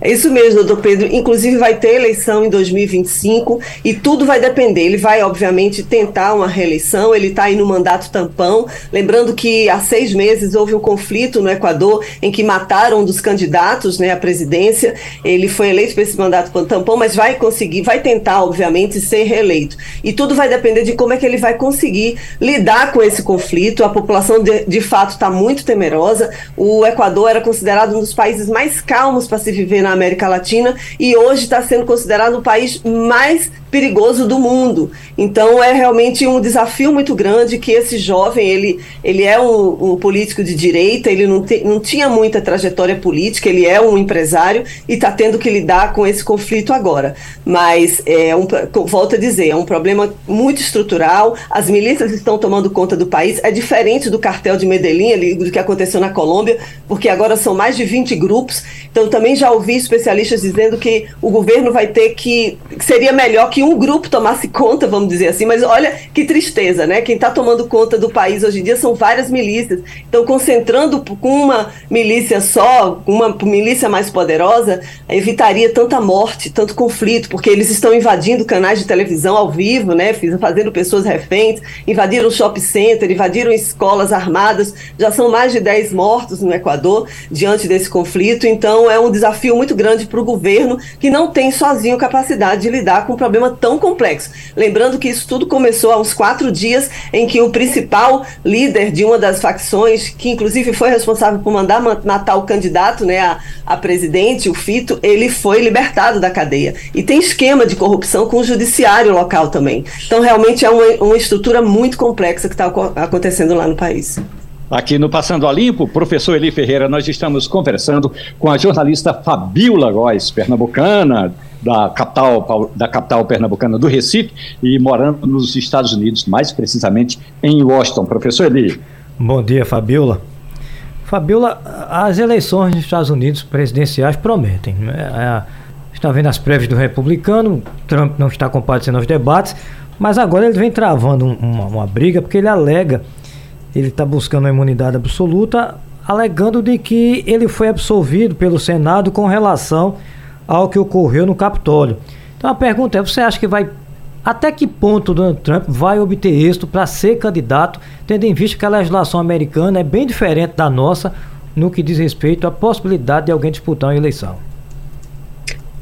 É isso mesmo, doutor Pedro. Inclusive, vai ter eleição em 2025 e tudo vai depender. Ele vai, obviamente, tentar uma reeleição. Ele está aí no mandato tampão. Lembrando que há seis meses houve um conflito no Equador em que mataram um dos candidatos né, à presidência. Ele foi eleito para esse mandato tampão, mas vai conseguir, vai tentar, obviamente, ser reeleito. E tudo vai depender de como é que ele vai conseguir lidar com esse conflito. A população, de, de fato, está muito temerosa. O Equador era considerado um dos países mais calmos para se viver na América Latina e hoje está sendo considerado o país mais perigoso do mundo. Então é realmente um desafio muito grande que esse jovem, ele, ele é um, um político de direita, ele não, te, não tinha muita trajetória política, ele é um empresário e está tendo que lidar com esse conflito agora. Mas, é um, volto a dizer, é um problema muito estrutural, as milícias estão tomando conta do país, é diferente do cartel de Medellín, ali, do que aconteceu na Colômbia, porque agora são mais de 20 grupos, então também já ouvi especialistas dizendo que o governo vai ter que, que seria melhor que um grupo tomasse conta, vamos dizer assim, mas olha que tristeza, né? Quem está tomando conta do país hoje em dia são várias milícias. Então, concentrando com uma milícia só, uma milícia mais poderosa, evitaria tanta morte, tanto conflito, porque eles estão invadindo canais de televisão ao vivo, né? Fazendo pessoas reféns, invadiram o shopping center, invadiram escolas armadas, já são mais de 10 mortos no Equador diante desse conflito. Então, é um desafio muito grande para o governo que não tem sozinho capacidade de lidar com um problema tão complexo. Lembrando que isso tudo começou há uns quatro dias, em que o principal líder de uma das facções, que inclusive foi responsável por mandar matar o candidato né, a, a presidente, o Fito, ele foi libertado da cadeia. E tem esquema de corrupção com o judiciário local também. Então, realmente é uma, uma estrutura muito complexa que está acontecendo lá no país. Aqui no Passando a Limpo, professor Eli Ferreira, nós estamos conversando com a jornalista Fabiola Góes, pernambucana, da capital, da capital pernambucana do Recife e morando nos Estados Unidos, mais precisamente em Washington. Professor Eli. Bom dia, Fabiola. Fabiola, as eleições nos Estados Unidos presidenciais prometem. Né? É, está vendo as prévias do republicano, Trump não está comparecendo aos debates, mas agora ele vem travando uma, uma briga porque ele alega ele está buscando a imunidade absoluta, alegando de que ele foi absolvido pelo Senado com relação ao que ocorreu no Capitólio. Então a pergunta é: você acha que vai. Até que ponto Donald Trump vai obter êxito para ser candidato, tendo em vista que a legislação americana é bem diferente da nossa no que diz respeito à possibilidade de alguém disputar uma eleição?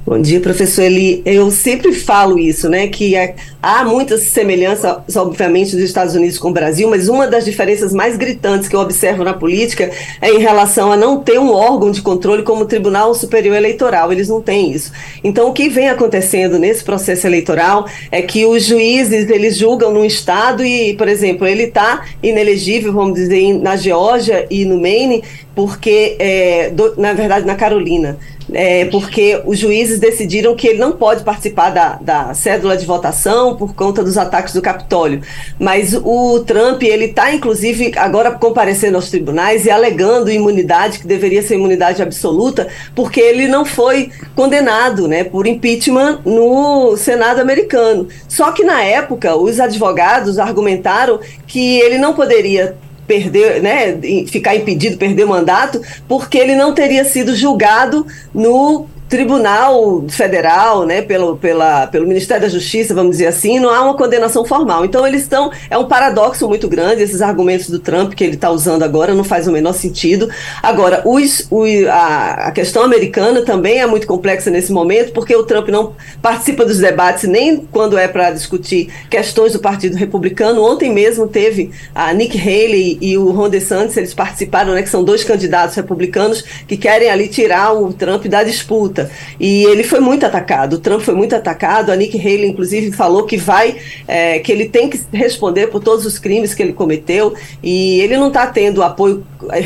Bom dia, professor Eli. Eu sempre falo isso, né? Que é, há muitas semelhanças, obviamente, dos Estados Unidos com o Brasil, mas uma das diferenças mais gritantes que eu observo na política é em relação a não ter um órgão de controle como o Tribunal Superior Eleitoral. Eles não têm isso. Então, o que vem acontecendo nesse processo eleitoral é que os juízes eles julgam no estado e, por exemplo, ele está inelegível, vamos dizer, na Geórgia e no Maine, porque, é, do, na verdade, na Carolina é, porque os juízes decidiram que ele não pode participar da, da cédula de votação por conta dos ataques do Capitólio. Mas o Trump, ele está, inclusive, agora comparecendo aos tribunais e alegando imunidade, que deveria ser imunidade absoluta, porque ele não foi condenado né, por impeachment no Senado americano. Só que, na época, os advogados argumentaram que ele não poderia perder, né, ficar impedido, perder o mandato, porque ele não teria sido julgado no Tribunal Federal, né, pelo, pela, pelo Ministério da Justiça, vamos dizer assim, não há uma condenação formal. Então eles estão. É um paradoxo muito grande, esses argumentos do Trump que ele está usando agora, não faz o menor sentido. Agora, os, o, a, a questão americana também é muito complexa nesse momento, porque o Trump não participa dos debates nem quando é para discutir questões do Partido Republicano. Ontem mesmo teve a Nick Haley e o Ron DeSantis, eles participaram, né, que são dois candidatos republicanos que querem ali tirar o Trump da disputa. E ele foi muito atacado. O Trump foi muito atacado. A Nikki Haley, inclusive, falou que vai, é, que ele tem que responder por todos os crimes que ele cometeu. E ele não está tendo apoio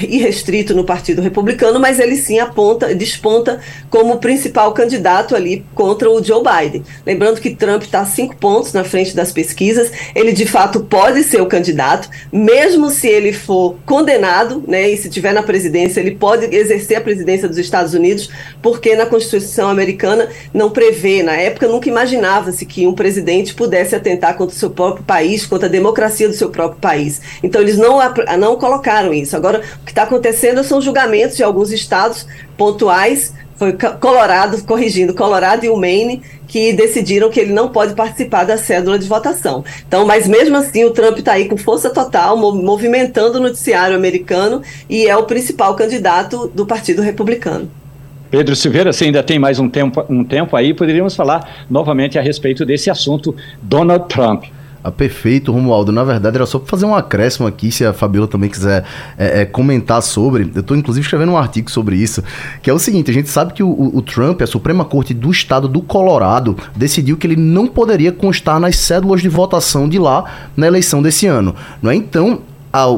irrestrito no Partido Republicano, mas ele sim aponta, desponta como principal candidato ali contra o Joe Biden. Lembrando que Trump está cinco pontos na frente das pesquisas. Ele de fato pode ser o candidato, mesmo se ele for condenado, né? E se tiver na presidência, ele pode exercer a presidência dos Estados Unidos, porque na Constituição americana não prevê, na época nunca imaginava-se que um presidente pudesse atentar contra o seu próprio país, contra a democracia do seu próprio país. Então eles não, não colocaram isso. Agora, o que está acontecendo são julgamentos de alguns estados pontuais, foi Colorado, corrigindo, Colorado e o Maine, que decidiram que ele não pode participar da cédula de votação. Então, mas mesmo assim, o Trump está aí com força total, movimentando o noticiário americano e é o principal candidato do Partido Republicano. Pedro Silveira, se ainda tem mais um tempo, um tempo aí, poderíamos falar novamente a respeito desse assunto, Donald Trump. Ah, perfeito, Romualdo. Na verdade, era só para fazer um acréscimo aqui, se a Fabiola também quiser é, é, comentar sobre. Eu estou, inclusive, escrevendo um artigo sobre isso, que é o seguinte: a gente sabe que o, o, Trump, a Suprema Corte do Estado do Colorado, decidiu que ele não poderia constar nas cédulas de votação de lá na eleição desse ano. Não é? Então,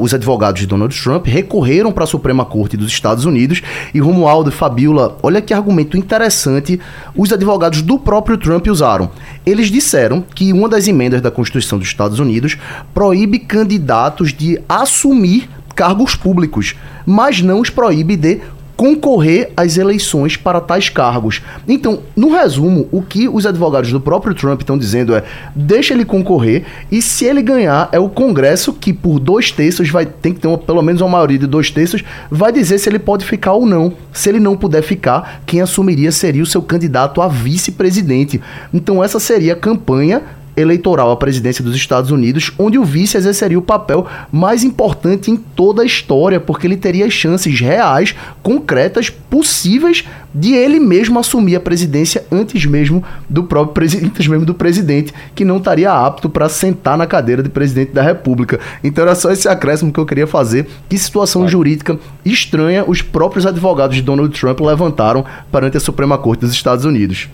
os advogados de Donald Trump recorreram para a Suprema Corte dos Estados Unidos e Romualdo e Fabiola, olha que argumento interessante os advogados do próprio Trump usaram. Eles disseram que uma das emendas da Constituição dos Estados Unidos proíbe candidatos de assumir cargos públicos, mas não os proíbe de concorrer às eleições para tais cargos. Então, no resumo, o que os advogados do próprio Trump estão dizendo é: deixa ele concorrer e se ele ganhar, é o Congresso que por dois terços vai tem que ter uma, pelo menos uma maioria de dois terços vai dizer se ele pode ficar ou não. Se ele não puder ficar, quem assumiria seria o seu candidato a vice-presidente. Então essa seria a campanha eleitoral à presidência dos Estados Unidos, onde o vice exerceria o papel mais importante em toda a história, porque ele teria chances reais, concretas, possíveis de ele mesmo assumir a presidência antes mesmo do próprio presidente, antes mesmo do presidente, que não estaria apto para sentar na cadeira de presidente da República. Então era só esse acréscimo que eu queria fazer. Que situação claro. jurídica estranha os próprios advogados de Donald Trump levantaram perante a Suprema Corte dos Estados Unidos.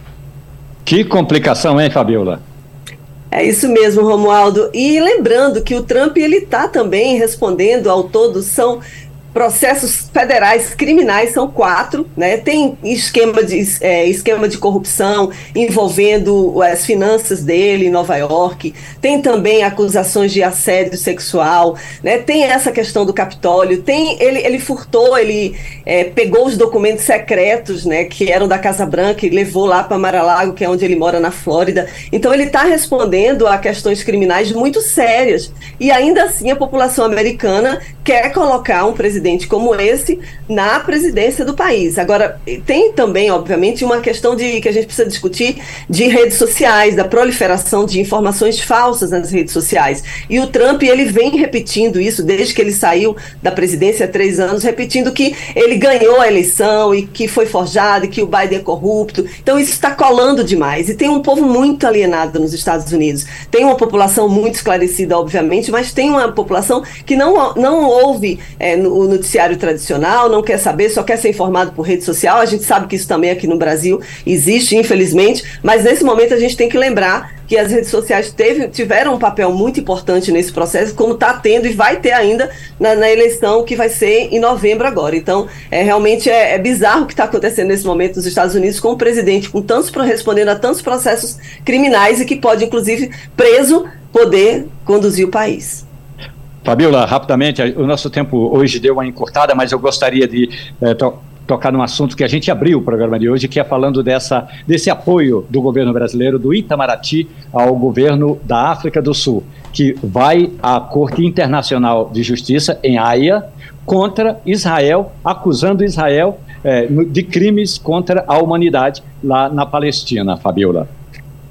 Que complicação, hein, Fabiola? É isso mesmo, Romualdo. E lembrando que o Trump ele está também respondendo ao todo são processos federais criminais são quatro, né? Tem esquema de, é, esquema de corrupção envolvendo as finanças dele em Nova York, tem também acusações de assédio sexual, né? Tem essa questão do Capitólio, tem ele, ele furtou, ele é, pegou os documentos secretos, né? Que eram da Casa Branca e levou lá para Mar-a-Lago, que é onde ele mora na Flórida. Então ele está respondendo a questões criminais muito sérias e ainda assim a população americana quer colocar um presidente presidente como esse na presidência do país. Agora, tem também, obviamente, uma questão de que a gente precisa discutir de redes sociais, da proliferação de informações falsas nas redes sociais. E o Trump, ele vem repetindo isso desde que ele saiu da presidência há três anos, repetindo que ele ganhou a eleição e que foi forjado e que o Biden é corrupto. Então, isso está colando demais. E tem um povo muito alienado nos Estados Unidos. Tem uma população muito esclarecida, obviamente, mas tem uma população que não, não ouve é, no, no noticiário tradicional, não quer saber, só quer ser informado por rede social. A gente sabe que isso também aqui no Brasil existe, infelizmente, mas nesse momento a gente tem que lembrar que as redes sociais teve, tiveram um papel muito importante nesse processo, como está tendo e vai ter ainda na, na, eleição que vai ser em novembro agora. Então, é realmente é, é bizarro o que está acontecendo nesse momento nos Estados Unidos com o presidente com tantos respondendo a tantos processos criminais e que pode, inclusive, preso, poder conduzir o país. Fabiola, rapidamente, o nosso tempo hoje deu uma encurtada, mas eu gostaria de é, to tocar num assunto que a gente abriu o programa de hoje, que é falando dessa, desse apoio do governo brasileiro, do Itamaraty, ao governo da África do Sul, que vai à Corte Internacional de Justiça, em Haia, contra Israel, acusando Israel é, de crimes contra a humanidade lá na Palestina, Fabiola.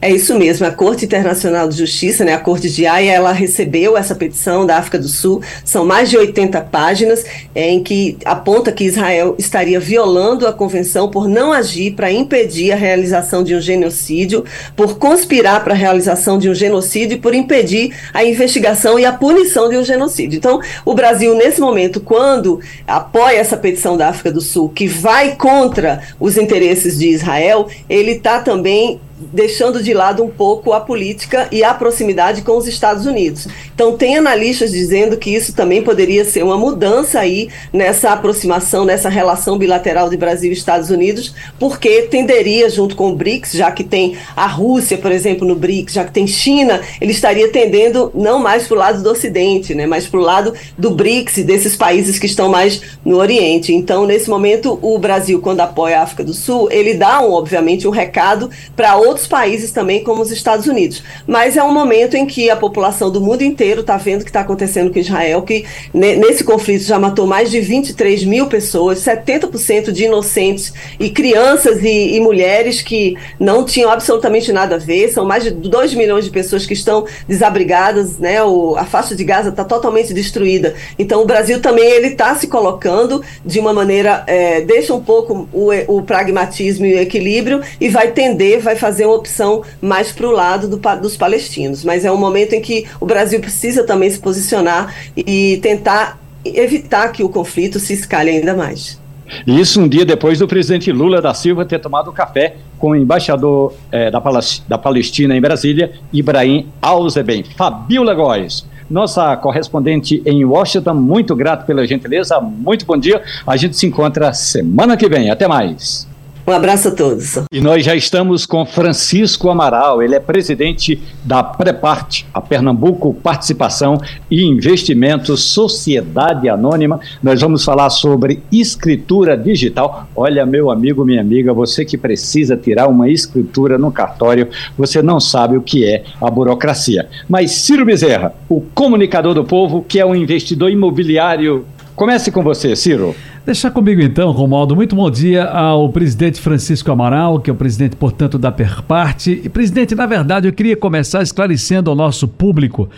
É isso mesmo, a Corte Internacional de Justiça, né, a Corte de Haia, ela recebeu essa petição da África do Sul, são mais de 80 páginas, é, em que aponta que Israel estaria violando a convenção por não agir para impedir a realização de um genocídio, por conspirar para a realização de um genocídio e por impedir a investigação e a punição de um genocídio. Então, o Brasil, nesse momento, quando apoia essa petição da África do Sul, que vai contra os interesses de Israel, ele está também deixando de lado um pouco a política e a proximidade com os Estados Unidos. Então, tem analistas dizendo que isso também poderia ser uma mudança aí nessa aproximação, nessa relação bilateral de Brasil e Estados Unidos, porque tenderia, junto com o BRICS, já que tem a Rússia, por exemplo, no BRICS, já que tem China, ele estaria tendendo não mais para o lado do Ocidente, né, mas para o lado do BRICS e desses países que estão mais no Oriente. Então, nesse momento, o Brasil, quando apoia a África do Sul, ele dá, um, obviamente, um recado para outros países também, como os Estados Unidos. Mas é um momento em que a população do mundo inteiro está vendo o que está acontecendo com Israel, que nesse conflito já matou mais de 23 mil pessoas, 70% de inocentes e crianças e, e, mulheres que não tinham absolutamente nada a ver. São mais de 2 milhões de pessoas que estão desabrigadas, né? O, a faixa de Gaza está totalmente destruída. Então o Brasil também ele está se colocando de uma maneira, é, deixa um pouco o, o pragmatismo e o equilíbrio e vai tender, vai fazer uma opção mais para o lado do, dos palestinos. Mas é um momento em que o Brasil precisa também se posicionar e tentar evitar que o conflito se escalhe ainda mais. Isso um dia depois do presidente Lula da Silva ter tomado café com o embaixador é, da, da, Palestina em Brasília, Ibrahim Alzeben. Fabiola Góes, nossa correspondente em Washington, muito grato pela gentileza, muito bom dia. A gente se encontra semana que vem. Até mais. Um abraço a todos. E nós já estamos com Francisco Amaral, ele é presidente da Preparte, a Pernambuco Participação e Investimentos Sociedade Anônima. Nós vamos falar sobre escritura digital. Olha, meu amigo, minha amiga, você que precisa tirar uma escritura no cartório, você não sabe o que é a burocracia. Mas Ciro Bezerra, o comunicador do povo, que é um investidor imobiliário Comece com você, Ciro. Deixa comigo então, Romualdo. Muito bom dia ao presidente Francisco Amaral, que é o presidente, portanto, da Perparte. E, presidente, na verdade, eu queria começar esclarecendo ao nosso público.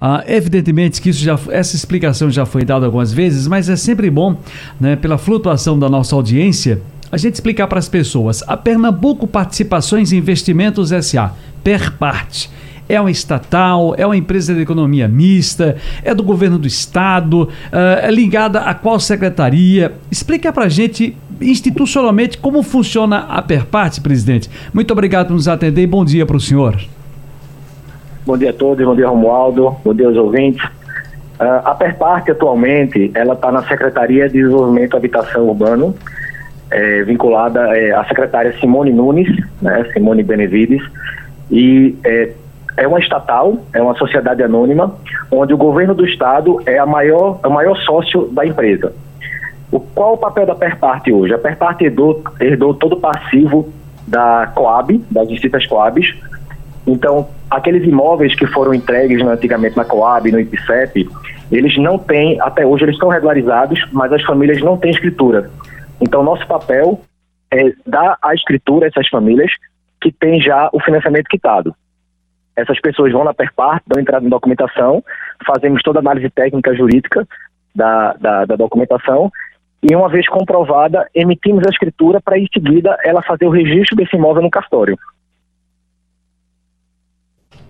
Ah, evidentemente que isso já, essa explicação já foi dada algumas vezes, mas é sempre bom, né, pela flutuação da nossa audiência, a gente explicar para as pessoas. A Pernambuco Participações e Investimentos SA, Perparte é uma estatal, é uma empresa de economia mista, é do governo do estado, uh, é ligada a qual secretaria? Explica para a gente institucionalmente como funciona a Perparte, presidente. Muito obrigado por nos atender e bom dia para o senhor. Bom dia a todos, bom dia Romualdo, bom dia aos ouvintes. Uh, a Perparte atualmente, ela está na Secretaria de Desenvolvimento e Habitação Urbano, é, vinculada é, à secretária Simone Nunes, né, Simone Benevides, e é, é uma estatal, é uma sociedade anônima, onde o governo do estado é a maior, o maior sócio da empresa. O, qual o papel da Perparte hoje? A Perparte herdou, herdou todo o passivo da Coab, das distintas Coabs. Então, aqueles imóveis que foram entregues né, antigamente na Coab, no IPCEP, eles não têm, até hoje eles estão regularizados, mas as famílias não têm escritura. Então, nosso papel é dar a escritura a essas famílias que têm já o financiamento quitado. Essas pessoas vão na Perparte, dão entrada em documentação, fazemos toda a análise técnica jurídica da, da, da documentação e uma vez comprovada, emitimos a escritura para em seguida ela fazer o registro desse imóvel no cartório.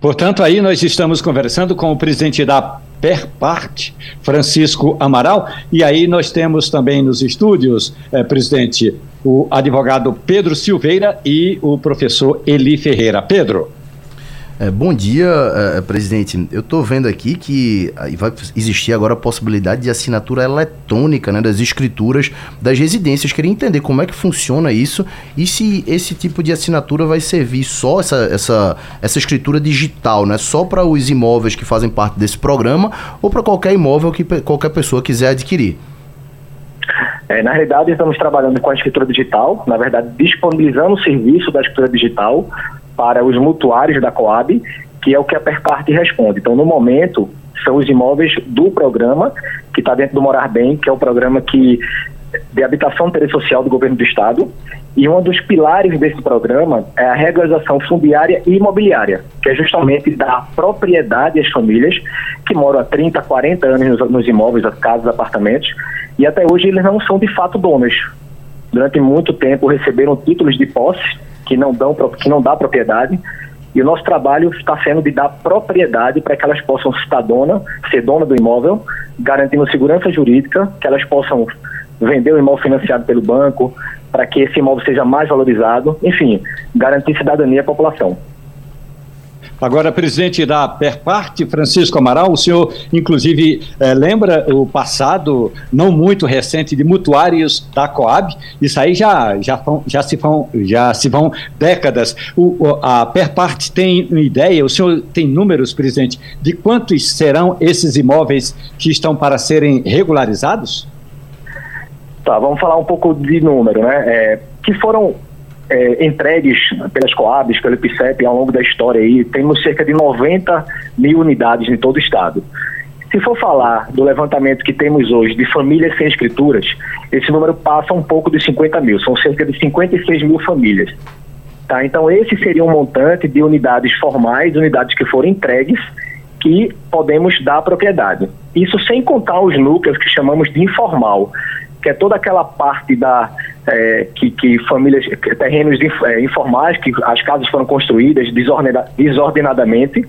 Portanto, aí nós estamos conversando com o presidente da Perparte, Francisco Amaral, e aí nós temos também nos estúdios, eh, presidente, o advogado Pedro Silveira e o professor Eli Ferreira. Pedro. É, bom dia, é, presidente. Eu estou vendo aqui que vai existir agora a possibilidade de assinatura eletrônica né, das escrituras das residências. Queria entender como é que funciona isso e se esse tipo de assinatura vai servir só essa, essa, essa escritura digital, né, só para os imóveis que fazem parte desse programa ou para qualquer imóvel que qualquer pessoa quiser adquirir. É, na realidade, estamos trabalhando com a escritura digital, na verdade, disponibilizando o serviço da escritura digital para os mutuários da Coab, que é o que a Perparte responde. Então, no momento, são os imóveis do programa, que está dentro do Morar Bem, que é o programa que de habitação interesse social do governo do estado. E um dos pilares desse programa é a regularização fundiária e imobiliária, que é justamente dar propriedade às famílias que moram há 30, 40 anos nos, nos imóveis, as casas, apartamentos, e até hoje eles não são de fato donos. Durante muito tempo receberam títulos de posse que não dão que não dá propriedade e o nosso trabalho está sendo de dar propriedade para que elas possam estar dona, ser dona do imóvel, garantindo segurança jurídica, que elas possam vender o imóvel financiado pelo banco, para que esse imóvel seja mais valorizado, enfim, garantir cidadania à população. Agora, presidente da Perparte, Francisco Amaral, o senhor, inclusive, eh, lembra o passado não muito recente de mutuários da Coab? Isso aí já, já, já, se, vão, já se vão décadas. O, a Perparte tem uma ideia, o senhor tem números, presidente, de quantos serão esses imóveis que estão para serem regularizados? Tá, vamos falar um pouco de número, né? É, que foram é, entregues pelas Coabs, pelo IPCEP ao longo da história aí, temos cerca de 90 mil unidades em todo o estado. Se for falar do levantamento que temos hoje de famílias sem escrituras, esse número passa um pouco de 50 mil, são cerca de 56 mil famílias. Tá? Então, esse seria um montante de unidades formais, unidades que foram entregues, que podemos dar propriedade. Isso sem contar os núcleos que chamamos de informal, que é toda aquela parte da é, que, que, famílias, terrenos é, informais, que as casas foram construídas desordenadamente,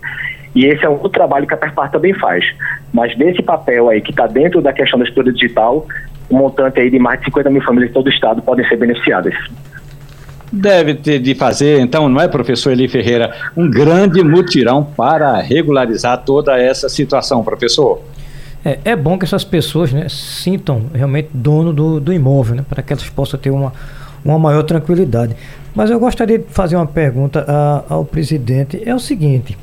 e esse é o trabalho que a Perpar também faz. Mas desse papel aí, que está dentro da questão da estrutura digital, um montante aí de mais de 50 mil famílias de todo o estado podem ser beneficiadas. Deve ter de fazer, então, não é, professor Eli Ferreira, um grande mutirão para regularizar toda essa situação, professor? É, é bom que essas pessoas né, sintam realmente dono do, do imóvel, né, para que elas possam ter uma, uma maior tranquilidade. Mas eu gostaria de fazer uma pergunta a, ao presidente. É o seguinte: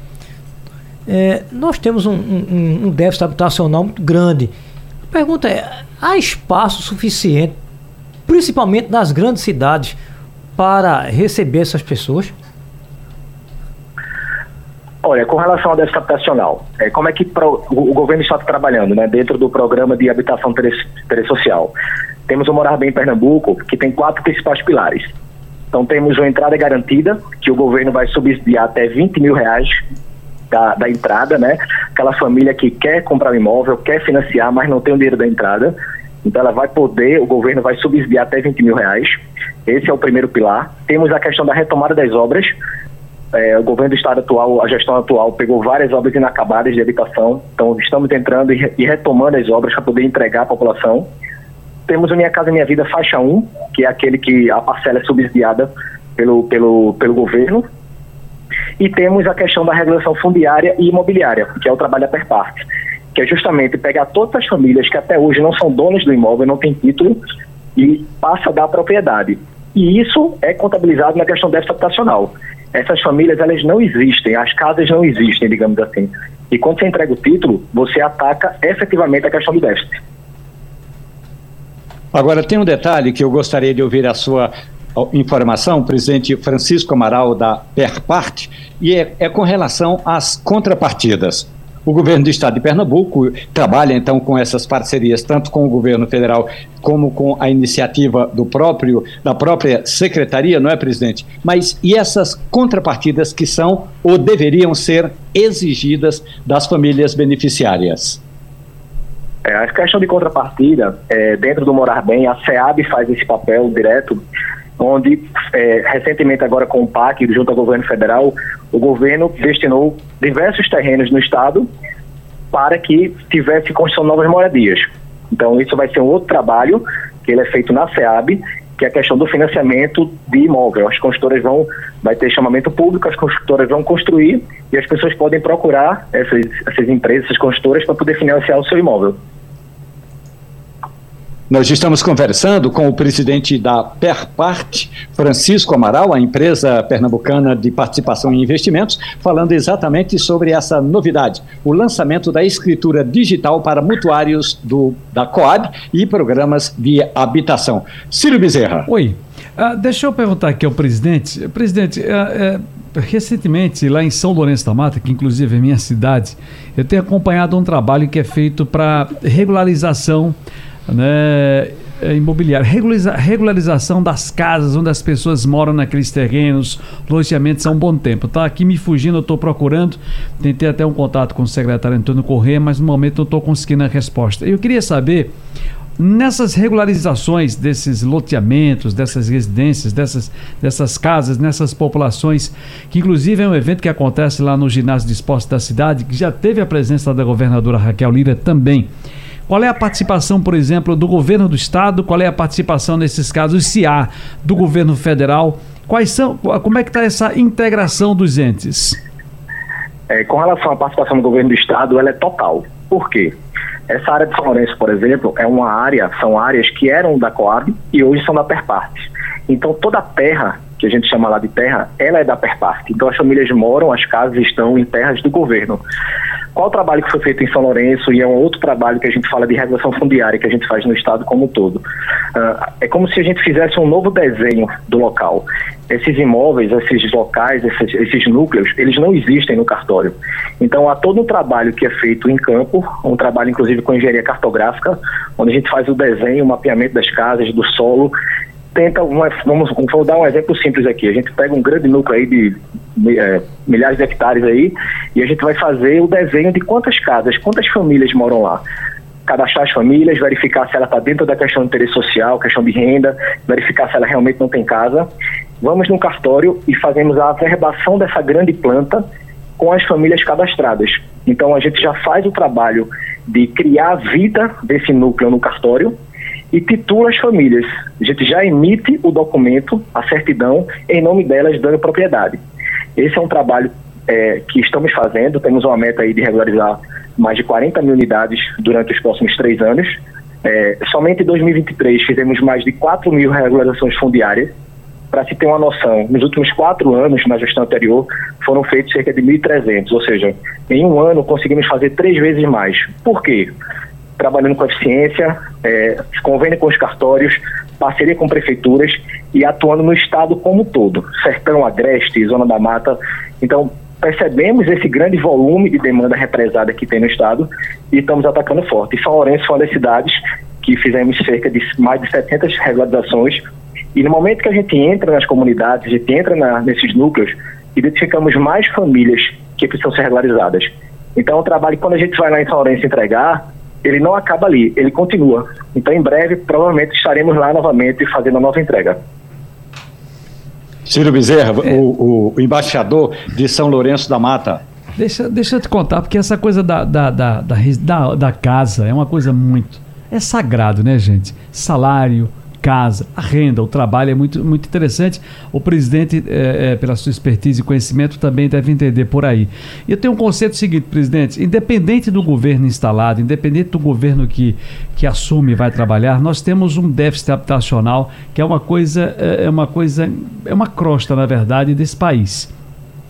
é, nós temos um, um, um déficit habitacional muito grande. A pergunta é: há espaço suficiente, principalmente nas grandes cidades, para receber essas pessoas? Olha, com relação ao déficit habitacional, é, como é que pro, o, o, governo está trabalhando né, dentro do programa de habitação interesse social? Temos o Morar Bem em Pernambuco, que tem quatro principais pilares. Então temos uma entrada garantida, que o governo vai subsidiar até 20 mil reais da, da entrada, né? Aquela família que quer comprar um imóvel, quer financiar, mas não tem o dinheiro da entrada. Então ela vai poder, o governo vai subsidiar até 20 mil reais. Esse é o primeiro pilar. Temos a questão da retomada das obras, é, o governo do estado atual, a gestão atual, pegou várias obras inacabadas de habitação, então estamos entrando e, retomando as obras para poder entregar à população. Temos o Minha Casa Minha Vida faixa 1, que é aquele que a parcela é subsidiada pelo, pelo, pelo governo. E temos a questão da regulação fundiária e imobiliária, que é o trabalho a per parte, que é justamente pegar todas as famílias que até hoje não são donas do imóvel, não têm título, e passa a dar propriedade. E isso é contabilizado na questão déficit habitacional. Essas famílias, elas não existem, as casas não existem, digamos assim. E quando você entrega o título, você ataca efetivamente a questão do déficit. Agora, tem um detalhe que eu gostaria de ouvir a sua informação, presidente Francisco Amaral da Perparte, e é, é com relação às contrapartidas. O governo do estado de Pernambuco trabalha então com essas parcerias, tanto com o governo federal como com a iniciativa do próprio, da própria secretaria, não é, presidente? Mas e essas contrapartidas que são ou deveriam ser exigidas das famílias beneficiárias? É, a questão de contrapartida, é, dentro do Morar Bem, a SEAB faz esse papel direto onde é, recentemente agora com o PAC, junto ao governo federal, o governo destinou diversos terrenos no estado para que tivesse construção novas moradias. Então isso vai ser um outro trabalho que ele é feito na SEAB, que é a questão do financiamento de imóvel. As construtoras vão, vai ter chamamento público, as construtoras vão construir e as pessoas podem procurar essas, essas empresas, essas construtoras para poder financiar o seu imóvel. Nós estamos conversando com o presidente da Perpart, Francisco Amaral, a empresa pernambucana de participação em investimentos, falando exatamente sobre essa novidade, o lançamento da escritura digital para mutuários do, da Coab e programas de habitação. Círio Bezerra. Oi. Uh, deixa eu perguntar aqui ao presidente. Presidente, uh, uh, recentemente, lá em São Lourenço da Mata, que inclusive é minha cidade, eu tenho acompanhado um trabalho que é feito para regularização né, é, imobiliária, regulariza, regularização das casas onde as pessoas moram naqueles terrenos, loteamentos há um bom tempo. Tá aqui me fugindo, eu estou procurando, tentei até um contato com o secretário Antônio Corrêa, mas no momento não estou conseguindo a resposta. Eu queria saber nessas regularizações desses loteamentos, dessas residências, dessas, dessas casas, nessas populações, que inclusive é um evento que acontece lá no ginásio de esportes da cidade, que já teve a presença da governadora Raquel Lira também. Qual é a participação, por exemplo, do governo do estado? Qual é a participação nesses casos, se há, do governo federal? Quais são, como é que está essa integração dos entes? É, com relação à participação do governo do estado, ela é total. Por quê? Essa área de São Lourenço, por exemplo, é uma área, são áreas que eram da Coab e hoje são da Perparte. Então toda a terra que a gente chama lá de terra, ela é da Perparte. Então as famílias moram, as casas estão em terras do governo. Qual o trabalho que foi feito em São Lourenço e é um outro trabalho que a gente fala de regulação fundiária que a gente faz no estado como um todo. Uh, é como se a gente fizesse um novo desenho do local. Esses imóveis, esses locais, esses, esses núcleos, eles não existem no cartório. Então há todo um trabalho que é feito em campo, um trabalho inclusive com engenharia cartográfica, onde a gente faz o desenho, o mapeamento das casas, do solo tenta, vamos, vou dar um exemplo simples aqui, a gente pega um grande núcleo aí de é, milhares de hectares aí e a gente vai fazer o desenho de quantas casas, quantas famílias moram lá cadastrar as famílias, verificar se ela está dentro da questão de interesse social, questão de renda, verificar se ela realmente não tem casa. Vamos no cartório e fazemos a averbação dessa grande planta com as famílias cadastradas. Então a gente já faz o trabalho de criar a vida desse núcleo no cartório e titula as famílias. A gente já emite o documento, a certidão, em nome delas, dando propriedade. Esse é um trabalho é, que estamos fazendo, temos uma meta aí de regularizar mais de 40 mil unidades durante os próximos três anos. É, somente em 2023 fizemos mais de 4 mil regularizações fundiárias. Para se ter uma noção, nos últimos quatro anos, na gestão anterior, foram feitos cerca de 1.300, ou seja, em um ano conseguimos fazer três vezes mais. Por quê? Trabalhando com eficiência, é, convênio com os cartórios, parceria com prefeituras e atuando no estado como um todo, sertão, agreste, zona da mata. Então, percebemos esse grande volume de demanda represada que tem no estado e estamos atacando forte. E São Lourenço foi uma das cidades que fizemos cerca de mais de 700 regularizações e no momento que a gente entra nas comunidades, a gente entra na, nesses núcleos, identificamos mais famílias que precisam ser regularizadas. Então, o trabalho, quando a gente vai lá em São Lourenço entregar, ele não acaba ali, ele continua. Então, em breve, provavelmente estaremos lá novamente fazendo a nova entrega. Ciro Bezerra, é. o, o, embaixador de São Lourenço da Mata. Deixa, deixa eu te contar, porque essa coisa da, da, da, da, da casa é uma coisa muito. É sagrado, né, gente? Salário, casa, a renda, o trabalho é muito, muito interessante. O presidente, é, é, pela sua expertise e conhecimento, também deve entender por aí. E eu tenho um conceito seguinte, presidente: independente do governo instalado, independente do governo que, que assume e vai trabalhar, nós temos um déficit habitacional que é uma coisa, é, é uma coisa, é uma crosta, na verdade, desse país.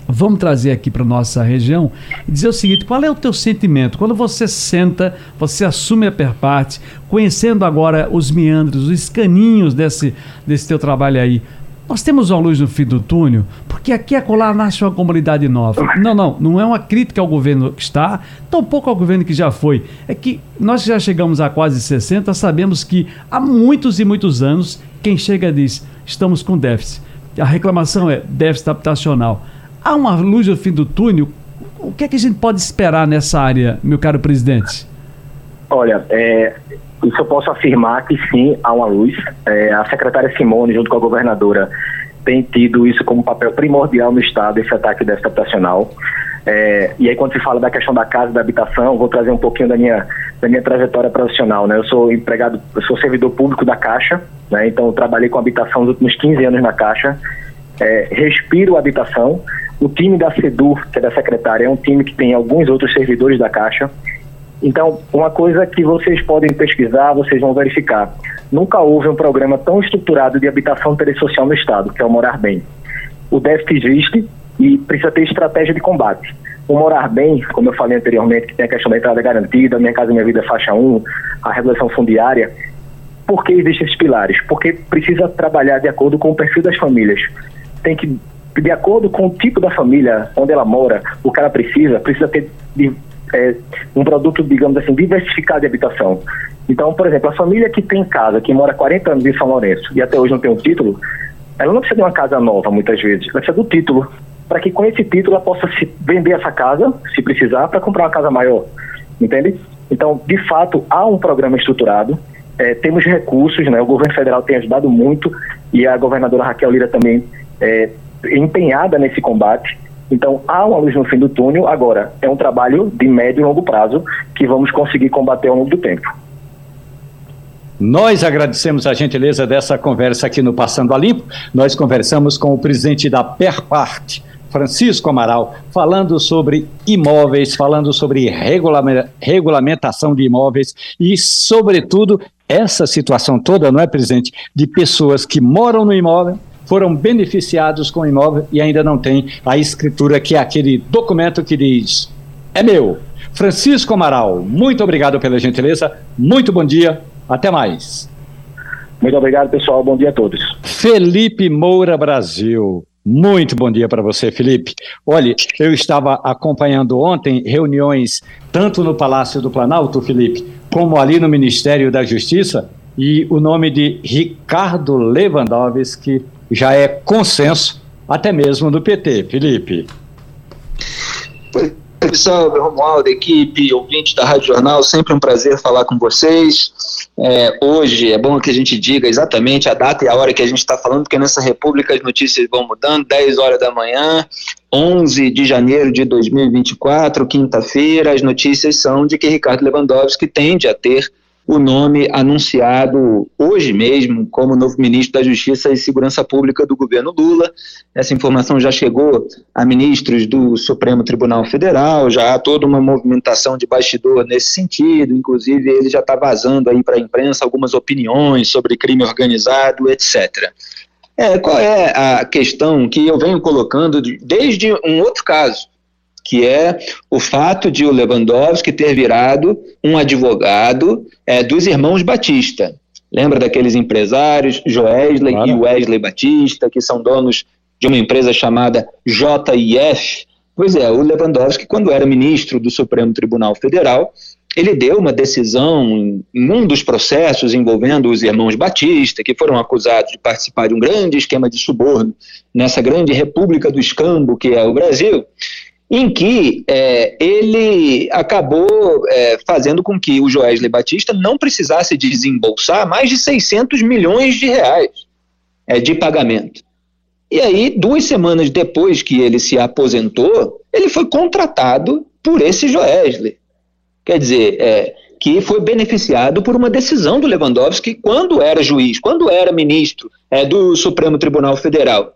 Vamos trazer aqui para nossa região e dizer o seguinte: qual é o teu sentimento quando você senta, você assume a perparte, conhecendo agora os meandros, os caninhos desse, desse teu trabalho aí? Nós temos uma luz no fim do túnel, porque aqui a colar nasce uma comunidade nova. Não, não, não é uma crítica ao governo que está, tampouco ao governo que já foi. É que nós já chegamos a quase 60, sabemos que há muitos e muitos anos, quem chega diz: estamos com déficit. A reclamação é déficit habitacional. Há uma luz no fim do túnel. O que é que a gente pode esperar nessa área, meu caro presidente? Olha, é, isso eu posso afirmar que sim, há uma luz. É, a secretária Simone, junto com a governadora, tem tido isso como papel primordial no Estado, esse ataque habitacional. É, e aí, quando se fala da questão da casa da habitação, vou trazer um pouquinho da minha, da minha trajetória profissional. Né? Eu sou empregado, eu sou servidor público da Caixa, né? então trabalhei com habitação nos últimos 15 anos na Caixa. É, respiro habitação, o time da SEDUR, que é da secretária, é um time que tem alguns outros servidores da Caixa. Então, uma coisa que vocês podem pesquisar, vocês vão verificar. Nunca houve um programa tão estruturado de habitação e interesse social no Estado, que é o Morar Bem. O déficit existe e precisa ter estratégia de combate. O Morar Bem, como eu falei anteriormente, que tem a questão da entrada garantida, Minha Casa Minha Vida faixa 1, a regulação fundiária. Por que existem esses pilares? Porque precisa trabalhar de acordo com o perfil das famílias. Tem que de acordo com o tipo da família onde ela mora, o que ela precisa, precisa ter de, é, um produto, digamos assim, diversificado de habitação. Então, por exemplo, a família que tem casa, que mora 40 anos em São Lourenço e até hoje não tem um título, ela não precisa de uma casa nova, muitas vezes, ela precisa do título, para que com esse título ela possa se vender essa casa, se precisar, para comprar uma casa maior, entende? Então, de fato, há um programa estruturado, é, temos recursos, né? o governo federal tem ajudado muito e a governadora Raquel Lira também é, empenhada nesse combate. Então, há uma luz no fim do túnel. Agora, é um trabalho de médio e longo prazo que vamos conseguir combater ao longo do tempo. Nós agradecemos a gentileza dessa conversa aqui no Passando a Limpo. Nós conversamos com o presidente da Perparte, Francisco Amaral, falando sobre imóveis, falando sobre regulamentação de imóveis e, sobretudo, essa situação toda, não é, presidente, de pessoas que moram no imóvel, foram beneficiados com o imóvel e ainda não tem a escritura, que é aquele documento que diz: é meu. Francisco Amaral, muito obrigado pela gentileza, muito bom dia, até mais. Muito obrigado, pessoal, bom dia a todos. Felipe Moura Brasil. Muito bom dia para você, Felipe. Olha, eu estava acompanhando ontem reuniões tanto no Palácio do Planalto, Felipe, como ali no Ministério da Justiça, e o nome de Ricardo Lewandowski já é consenso, até mesmo do PT. Felipe. Salve, Romualdo, equipe, ouvinte da Rádio Jornal, sempre um prazer falar com vocês. É, hoje é bom que a gente diga exatamente a data e a hora que a gente está falando, porque nessa república as notícias vão mudando, 10 horas da manhã, 11 de janeiro de 2024, quinta-feira, as notícias são de que Ricardo Lewandowski tende a ter o nome anunciado hoje mesmo como novo ministro da Justiça e Segurança Pública do governo Lula. Essa informação já chegou a ministros do Supremo Tribunal Federal, já há toda uma movimentação de bastidor nesse sentido, inclusive ele já está vazando aí para a imprensa algumas opiniões sobre crime organizado, etc. É, qual é a questão que eu venho colocando desde um outro caso? Que é o fato de o Lewandowski ter virado um advogado é, dos irmãos Batista. Lembra daqueles empresários, Joesley claro. e Wesley Batista, que são donos de uma empresa chamada JIF? Pois é, o Lewandowski, quando era ministro do Supremo Tribunal Federal, ele deu uma decisão em um dos processos envolvendo os irmãos Batista, que foram acusados de participar de um grande esquema de suborno nessa grande república do escambo que é o Brasil, em que é, ele acabou é, fazendo com que o Joesley Batista não precisasse desembolsar mais de 600 milhões de reais é, de pagamento. E aí, duas semanas depois que ele se aposentou, ele foi contratado por esse Joesley. Quer dizer, é, que foi beneficiado por uma decisão do Lewandowski quando era juiz, quando era ministro é, do Supremo Tribunal Federal.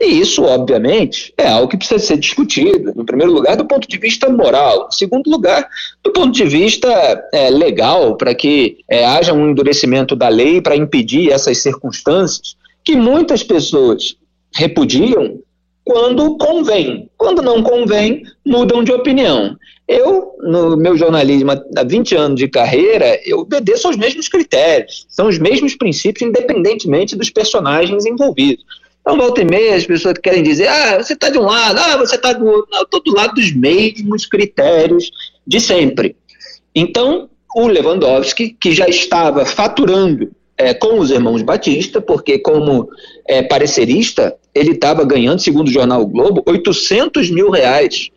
E isso, obviamente, é algo que precisa ser discutido, no primeiro lugar, do ponto de vista moral, em segundo lugar, do ponto de vista é, legal, para que é, haja um endurecimento da lei para impedir essas circunstâncias que muitas pessoas repudiam quando convém. Quando não convém, mudam de opinião. Eu, no meu jornalismo há 20 anos de carreira, eu obedeço aos mesmos critérios, são os mesmos princípios, independentemente dos personagens envolvidos. Então, volta e meia, as pessoas querem dizer, ah, você está de um lado, ah, você está do outro. Não, eu estou do lado dos mesmos critérios de sempre. Então, o Lewandowski, que já estava faturando é, com os irmãos Batista, porque como é, parecerista, ele estava ganhando, segundo o jornal o Globo, 800 mil reais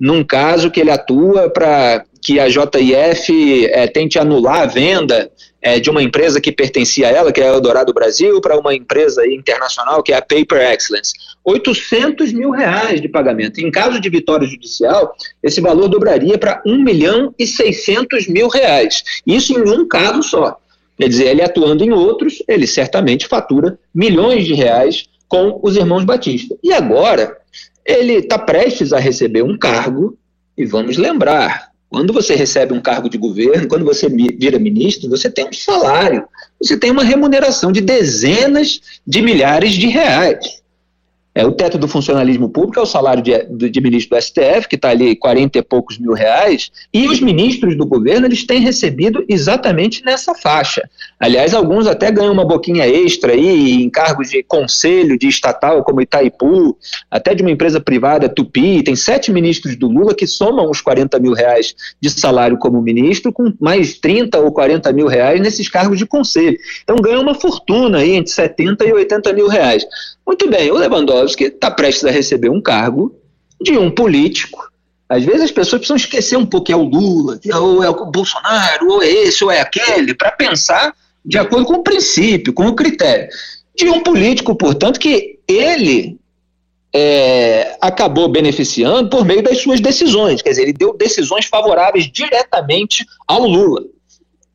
num caso que ele atua para que a JIF é, tente anular a venda é, de uma empresa que pertencia a ela, que é a Eldorado Brasil, para uma empresa internacional que é a Paper Excellence. 800 mil reais de pagamento. Em caso de vitória judicial, esse valor dobraria para 1 milhão e 600 mil reais. Isso em um caso só. Quer dizer, ele atuando em outros, ele certamente fatura milhões de reais com os irmãos Batista. E agora, ele está prestes a receber um cargo, e vamos lembrar, quando você recebe um cargo de governo, quando você vira ministro, você tem um salário, você tem uma remuneração de dezenas de milhares de reais. É, o teto do funcionalismo público é o salário de, de, ministro do STF, que está ali 40 e poucos mil reais, e os ministros do governo eles têm recebido exatamente nessa faixa. Aliás, alguns até ganham uma boquinha extra aí em cargos de conselho de estatal, como Itaipu, até de uma empresa privada, Tupi. Tem sete ministros do Lula que somam os 40 mil reais de salário como ministro, com mais 30 ou 40 mil reais nesses cargos de conselho. Então ganham uma fortuna aí entre 70 e 80 mil reais. Muito bem, o Lewandowski está prestes a receber um cargo de um político. Às vezes as pessoas precisam esquecer um pouco que é o Lula, ou é o Bolsonaro, ou é esse, ou é aquele, para pensar de acordo com o princípio, com o critério. De um político, portanto, que ele é, acabou beneficiando por meio das suas decisões. Quer dizer, ele deu decisões favoráveis diretamente ao Lula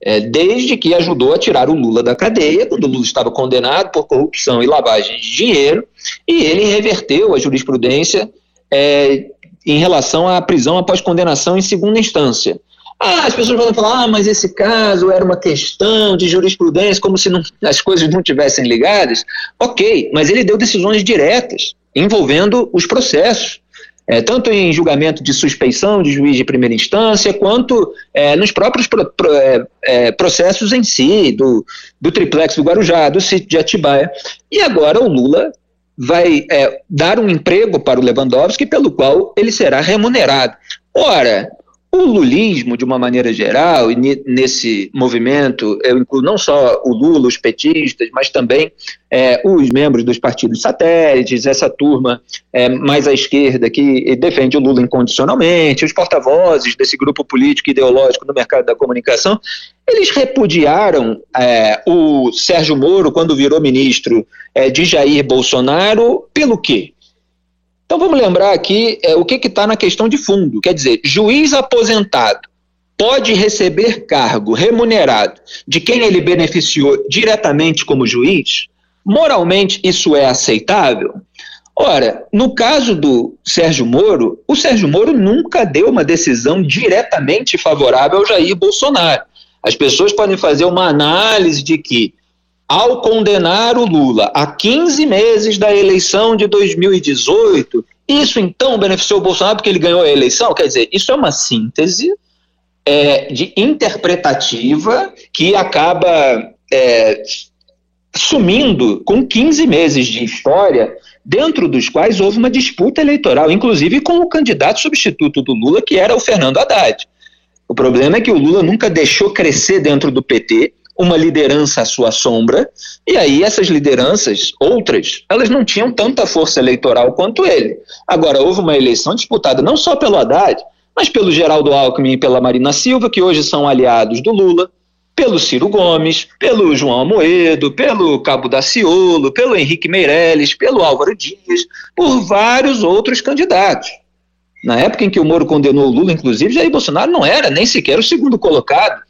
é, desde que ajudou a tirar o Lula da cadeia, quando o Lula estava condenado por corrupção e lavagem de dinheiro, e ele reverteu a jurisprudência é, em relação à prisão após condenação em segunda instância. Ah, as pessoas vão falar, ah, mas esse caso era uma questão de jurisprudência, como se não, as coisas não tivessem ligadas. Ok, mas ele deu decisões diretas envolvendo os processos é, tanto em julgamento de suspeição de juiz de primeira instância, quanto é, nos próprios pro, pro, é, é, processos em si, do, do triplex do Guarujá, do sítio de Atibaia. E agora o Lula vai é, dar um emprego para o Lewandowski, pelo qual ele será remunerado. Ora, o lulismo, de uma maneira geral, e nesse movimento eu incluo não só o Lula, os petistas, mas também é, os membros dos partidos satélites, essa turma é, mais à esquerda que defende o Lula incondicionalmente, os porta-vozes desse grupo político e ideológico no mercado da comunicação, eles repudiaram é, o Sérgio Moro quando virou ministro é, de Jair Bolsonaro pelo quê? Então vamos lembrar aqui é, o que está na questão de fundo. Quer dizer, juiz aposentado pode receber cargo remunerado de quem ele beneficiou diretamente como juiz? Moralmente isso é aceitável? Ora, no caso do Sérgio Moro, o Sérgio Moro nunca deu uma decisão diretamente favorável ao Jair Bolsonaro. As pessoas podem fazer uma análise de que ao condenar o Lula a 15 meses da eleição de 2018, isso então beneficiou o Bolsonaro porque ele ganhou a eleição? Quer dizer, isso é uma síntese é, de interpretativa que acaba é, sumindo com 15 meses de história, dentro dos quais houve uma disputa eleitoral, inclusive com o candidato substituto do Lula, que era o Fernando Haddad. O problema é que o Lula nunca deixou crescer dentro do PT uma liderança à sua sombra, e aí essas lideranças, outras, elas não tinham tanta força eleitoral quanto ele. Agora, houve uma eleição disputada não só pelo Haddad, mas pelo Geraldo Alckmin e pela Marina Silva, que hoje são aliados do Lula, pelo Ciro Gomes, pelo João Amoedo, pelo Cabo Daciolo, pelo Henrique Meirelles, pelo Álvaro Dias, por vários outros candidatos. Na época em que o Moro condenou o Lula, inclusive, Jair Bolsonaro não era nem sequer o segundo colocado.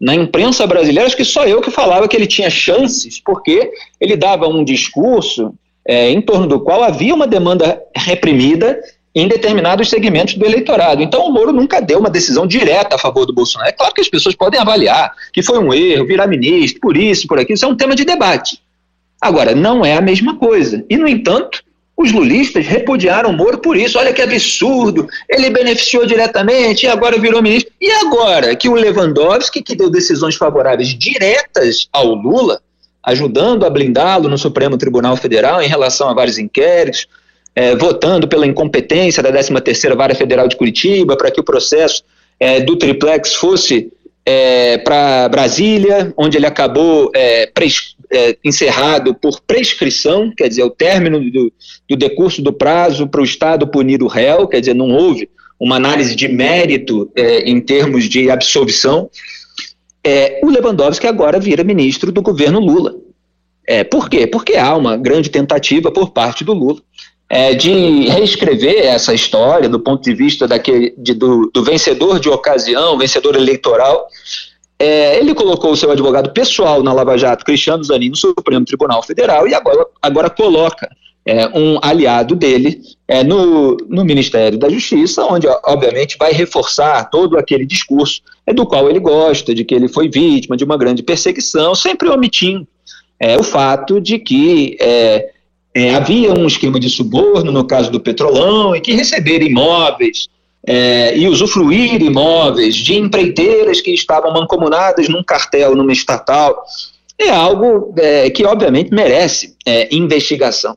Na imprensa brasileira, acho que só eu que falava que ele tinha chances, porque ele dava um discurso é, em torno do qual havia uma demanda reprimida em determinados segmentos do eleitorado. Então, o Moro nunca deu uma decisão direta a favor do Bolsonaro. É claro que as pessoas podem avaliar que foi um erro, virar ministro, por isso, por aquilo, isso é um tema de debate. Agora, não é a mesma coisa. E, no entanto, os lulistas repudiaram o Moro por isso. Olha que absurdo. Ele beneficiou diretamente e agora virou ministro. E agora que o Lewandowski, que deu decisões favoráveis diretas ao Lula, ajudando a blindá-lo no Supremo Tribunal Federal em relação a vários inquéritos, é, votando pela incompetência da 13ª Vara Federal de Curitiba para que o processo é, do triplex fosse é, para Brasília, onde ele acabou é, é, encerrado por prescrição, quer dizer, o término do, do decurso do prazo para o Estado punir o réu, quer dizer, não houve uma análise de mérito é, em termos de absolvição. É, o Lewandowski agora vira ministro do governo Lula. É, por quê? Porque há uma grande tentativa por parte do Lula é, de reescrever essa história do ponto de vista daquele, de, do, do vencedor de ocasião, vencedor eleitoral, é, ele colocou o seu advogado pessoal na Lava Jato, Cristiano Zanin, no Supremo Tribunal Federal, e agora, agora coloca é, um aliado dele é, no, no Ministério da Justiça, onde, obviamente, vai reforçar todo aquele discurso é, do qual ele gosta, de que ele foi vítima de uma grande perseguição, sempre omitindo é, o fato de que é, havia um esquema de suborno, no caso do Petrolão, e que receber imóveis é, e usufruir imóveis de empreiteiras que estavam mancomunadas num cartel, numa estatal, é algo é, que, obviamente, merece é, investigação.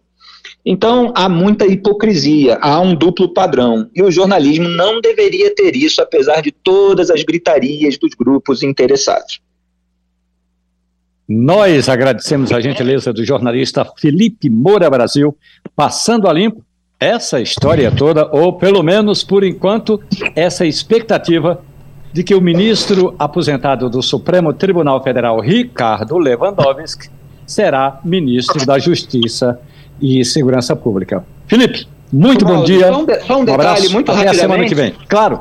Então, há muita hipocrisia, há um duplo padrão, e o jornalismo não deveria ter isso, apesar de todas as gritarias dos grupos interessados. Nós agradecemos a gentileza do jornalista Felipe Moura Brasil, passando a limpo essa história toda, ou pelo menos por enquanto, essa expectativa de que o ministro aposentado do Supremo Tribunal Federal, Ricardo Lewandowski, será ministro da Justiça e Segurança Pública. Felipe, muito bom dia. Só um, de, só um detalhe, abraço, muito até a semana que vem. Claro,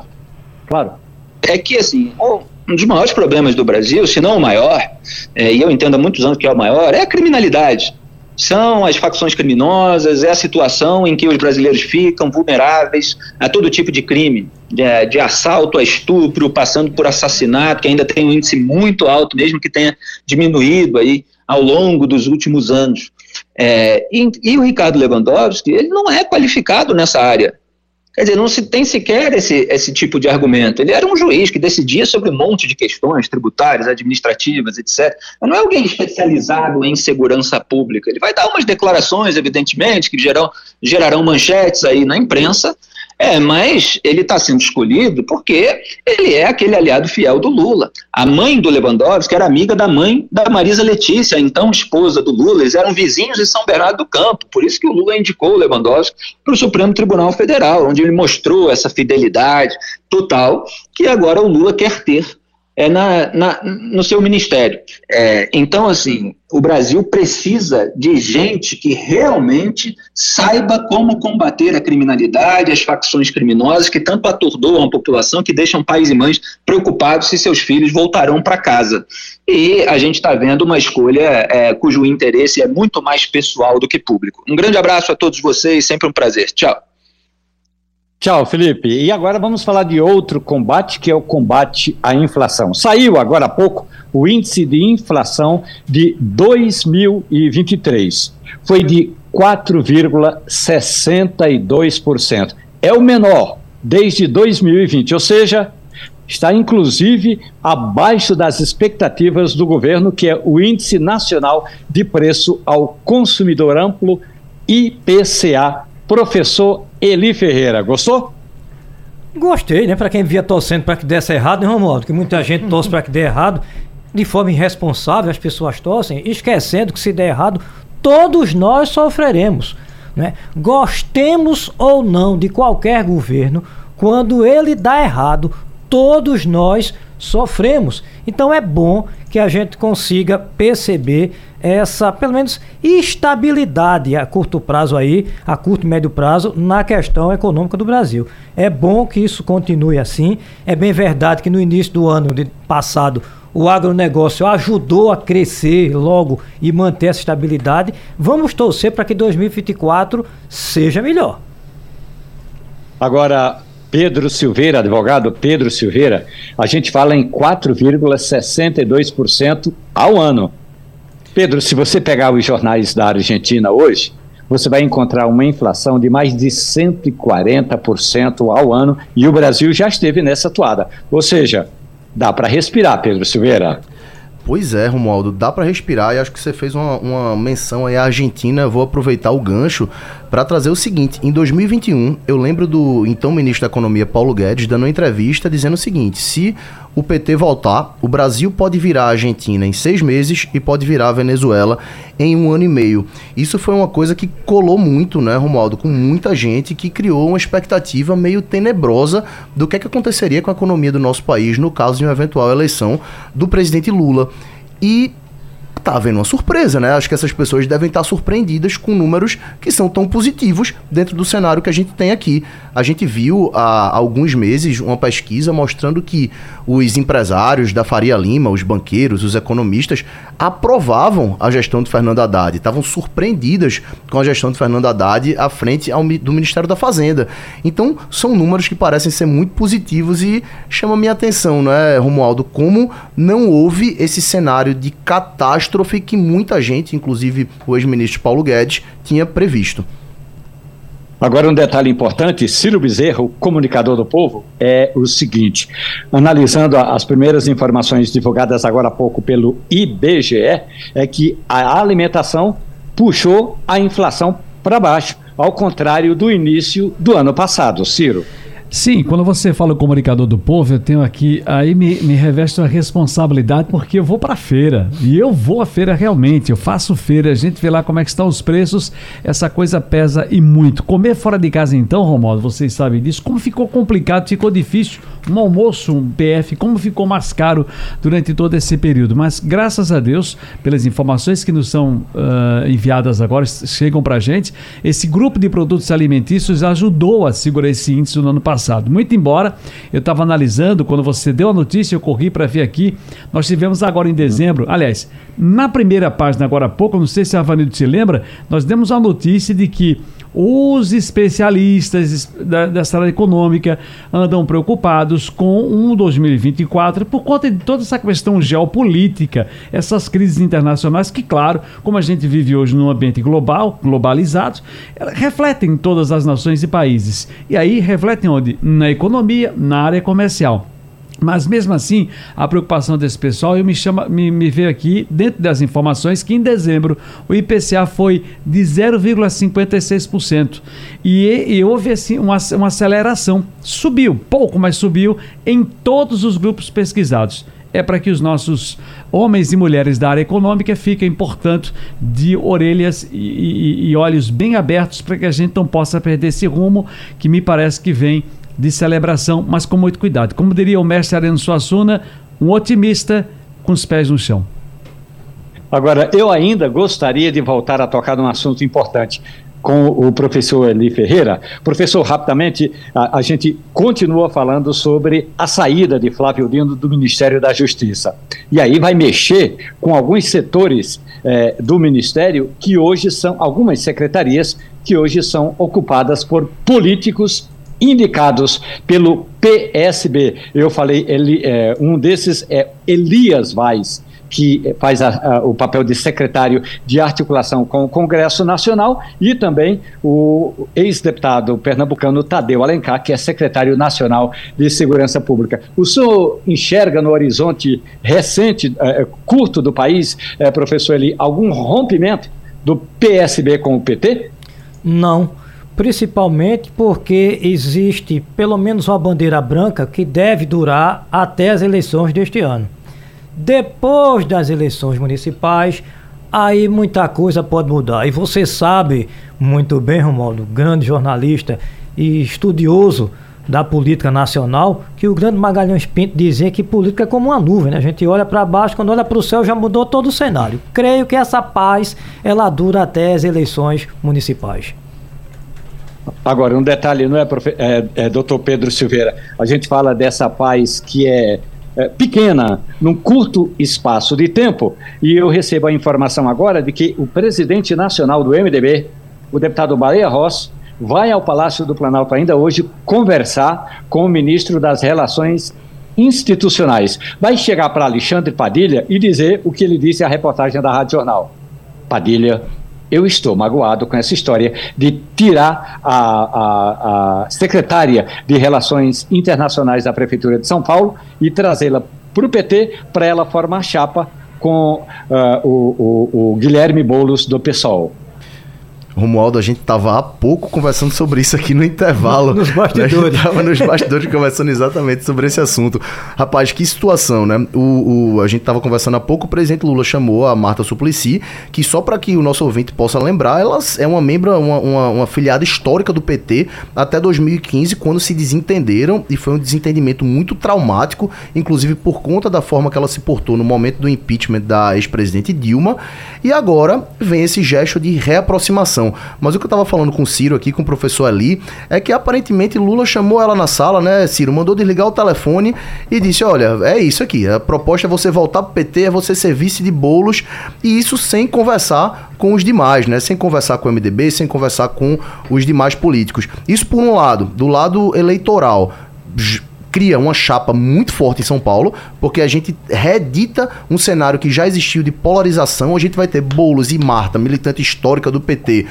claro. É que, assim, um dos maiores problemas do Brasil, se não o maior, é, e eu entendo há muitos anos que é o maior, é a criminalidade são as facções criminosas, é a situação em que os brasileiros ficam vulneráveis a todo tipo de crime, de, de, assalto a estupro, passando por assassinato, que ainda tem um índice muito alto, mesmo que tenha diminuído aí ao longo dos últimos anos. É, e, e o Ricardo Lewandowski, ele não é qualificado nessa área. Quer dizer, não se tem sequer esse, esse tipo de argumento. Ele era um juiz que decidia sobre um monte de questões tributárias, administrativas, etc. Mas não é alguém especializado em segurança pública. Ele vai dar umas declarações, evidentemente, que gerarão, gerarão manchetes aí na imprensa, é, mas ele está sendo escolhido porque ele é aquele aliado fiel do Lula. A mãe do Lewandowski era amiga da mãe da Marisa Letícia, então esposa do Lula. Eles eram vizinhos de São Bernardo do Campo. Por isso que o Lula indicou o Lewandowski para o Supremo Tribunal Federal, onde ele mostrou essa fidelidade total que agora o Lula quer ter é, na, na, no seu ministério. É, então, assim, o Brasil precisa de gente que realmente saiba como combater a criminalidade, as facções criminosas que tanto atordoam a população, que deixam pais e mães preocupados se seus filhos voltarão para casa. E a gente está vendo uma escolha é, cujo interesse é muito mais pessoal do que público. Um grande abraço a todos vocês, sempre um prazer. Tchau. Tchau, Felipe. E agora vamos falar de outro combate, que é o combate à inflação. Saiu agora há pouco o índice de inflação de 2023. Foi de 4,62%. É o menor desde 2020, ou seja, está inclusive abaixo das expectativas do governo, que é o Índice Nacional de Preço ao Consumidor Amplo, IPCA. Professor Eli Ferreira, gostou? Gostei, né? Para quem via torcendo para que desse errado, né, Romualdo? Que muita gente torce para que dê errado. De forma irresponsável, as pessoas torcem, esquecendo que se der errado, todos nós sofreremos. Né? Gostemos ou não de qualquer governo, quando ele dá errado, todos nós sofremos. Então é bom que a gente consiga perceber essa, pelo menos, estabilidade a curto prazo aí, a curto e médio prazo, na questão econômica do Brasil. É bom que isso continue assim. É bem verdade que no início do ano de passado o agronegócio ajudou a crescer logo e manter essa estabilidade. Vamos torcer para que 2024 seja melhor. Agora, Pedro Silveira, advogado Pedro Silveira, a gente fala em 4,62% ao ano. Pedro, se você pegar os jornais da Argentina hoje, você vai encontrar uma inflação de mais de 140% ao ano e o Brasil já esteve nessa toada. Ou seja, dá para respirar, Pedro Silveira. Pois é, Romualdo, dá para respirar e acho que você fez uma, uma menção aí à Argentina. Vou aproveitar o gancho para trazer o seguinte: em 2021, eu lembro do então ministro da Economia Paulo Guedes dando uma entrevista dizendo o seguinte: se o PT voltar, o Brasil pode virar a Argentina em seis meses e pode virar a Venezuela em um ano e meio. Isso foi uma coisa que colou muito, né, Romualdo, com muita gente que criou uma expectativa meio tenebrosa do que, é que aconteceria com a economia do nosso país no caso de uma eventual eleição do presidente Lula. E tá havendo uma surpresa, né? Acho que essas pessoas devem estar surpreendidas com números que são tão positivos dentro do cenário que a gente tem aqui. A gente viu há alguns meses uma pesquisa mostrando que os empresários da Faria Lima, os banqueiros, os economistas, aprovavam a gestão de Fernando Haddad, estavam surpreendidas com a gestão de Fernando Haddad à frente ao, do Ministério da Fazenda. Então, são números que parecem ser muito positivos e chama minha atenção, né, Romualdo, como não houve esse cenário de catástrofe que muita gente, inclusive o ex-ministro Paulo Guedes, tinha previsto. Agora, um detalhe importante: Ciro Bezerro, comunicador do povo, é o seguinte: analisando as primeiras informações divulgadas agora há pouco pelo IBGE, é que a alimentação puxou a inflação para baixo, ao contrário do início do ano passado. Ciro. Sim, quando você fala o comunicador do povo, eu tenho aqui, aí me, me reveste uma responsabilidade porque eu vou para a feira. E eu vou à feira realmente, eu faço feira, a gente vê lá como é que estão os preços, essa coisa pesa e muito. Comer fora de casa então, Romualdo, vocês sabem disso, como ficou complicado, ficou difícil. Um almoço, um PF, como ficou mais caro durante todo esse período. Mas graças a Deus, pelas informações que nos são uh, enviadas agora, chegam para gente, esse grupo de produtos alimentícios ajudou a segurar esse índice no ano passado passado. Muito embora eu estava analisando, quando você deu a notícia, eu corri para ver aqui. Nós tivemos agora em dezembro, aliás, na primeira página, agora há pouco, não sei se a Vanildo se lembra, nós demos a notícia de que os especialistas da, dessa área econômica andam preocupados com um 2024 por conta de toda essa questão geopolítica, essas crises internacionais que, claro, como a gente vive hoje num ambiente global, globalizado, refletem em todas as nações e países. E aí refletem onde? Na economia, na área comercial. Mas mesmo assim, a preocupação desse pessoal, eu me, chama, me, me veio aqui, dentro das informações, que em dezembro o IPCA foi de 0,56%. E, e houve assim uma, uma aceleração. Subiu, pouco, mas subiu em todos os grupos pesquisados é para que os nossos homens e mulheres da área econômica fiquem, portanto, de orelhas e, e, e olhos bem abertos para que a gente não possa perder esse rumo que me parece que vem de celebração, mas com muito cuidado. Como diria o mestre Areno Suassuna, um otimista com os pés no chão. Agora, eu ainda gostaria de voltar a tocar num assunto importante com o professor Eli Ferreira. Professor, rapidamente, a, a, gente continua falando sobre a saída de Flávio Dino do Ministério da Justiça. E aí vai mexer com alguns setores eh, do Ministério que hoje são, algumas secretarias que hoje são ocupadas por políticos indicados pelo PSB. Eu falei, ele, é, um desses é Elias Vaz que faz a, a, o papel de secretário de articulação com o Congresso Nacional, e também o ex-deputado pernambucano Tadeu Alencar, que é secretário nacional de Segurança Pública. O senhor enxerga no horizonte recente, é, curto do país, é, professor Eli, algum rompimento do PSB com o PT? Não principalmente porque existe pelo menos uma bandeira branca que deve durar até as eleições deste ano. Depois das eleições municipais, aí muita coisa pode mudar. E você sabe muito bem, Romualdo, grande jornalista e estudioso da política nacional, que o grande Magalhães Pinto dizia que política é como uma nuvem, né? A gente olha para baixo, quando olha para o céu já mudou todo o cenário. Creio que essa paz ela dura até as eleições municipais. Agora, um detalhe, não é, profe... é, é doutor Pedro Silveira? A gente fala dessa paz que é é, pequena, num curto espaço de tempo. E eu recebo a informação agora de que o presidente nacional do MDB, o deputado Baleia Ross, vai ao Palácio do Planalto ainda hoje conversar com o ministro das Relações Institucionais. Vai chegar para Alexandre Padilha e dizer o que ele disse à reportagem da Rádio Jornal. Padilha, eu estou magoado com essa história de tirar a, a, a secretária de Relações Internacionais da Prefeitura de São Paulo e trazê-la para o PT para ela formar chapa com uh, o, o, o Guilherme Boulos do PSOL. Romualdo, a gente estava há pouco conversando sobre isso aqui no intervalo. Nos bastidores. Estava nos bastidores conversando exatamente sobre esse assunto. Rapaz, que situação, né? O, o a gente estava conversando há pouco, o presidente Lula chamou a Marta Suplicy, que só para que o nosso ouvinte possa lembrar, ela é uma membro, uma, uma, uma filiada histórica do PT até 2015, quando se desentenderam, e foi um desentendimento muito traumático, inclusive por conta da forma que ela se portou no momento do impeachment da ex-presidente Dilma. E agora vem esse gesto de reaproximação mas o que eu tava falando com o Ciro aqui, com o professor Ali, é que aparentemente Lula chamou ela na sala, né, Ciro? Mandou desligar o telefone e disse: Olha, é isso aqui. A proposta é você voltar pro PT, é você ser vice de bolos, e isso sem conversar com os demais, né? Sem conversar com o MDB, sem conversar com os demais políticos. Isso por um lado, do lado eleitoral cria uma chapa muito forte em São Paulo, porque a gente reedita um cenário que já existiu de polarização. A gente vai ter Boulos e Marta, militante histórica do PT,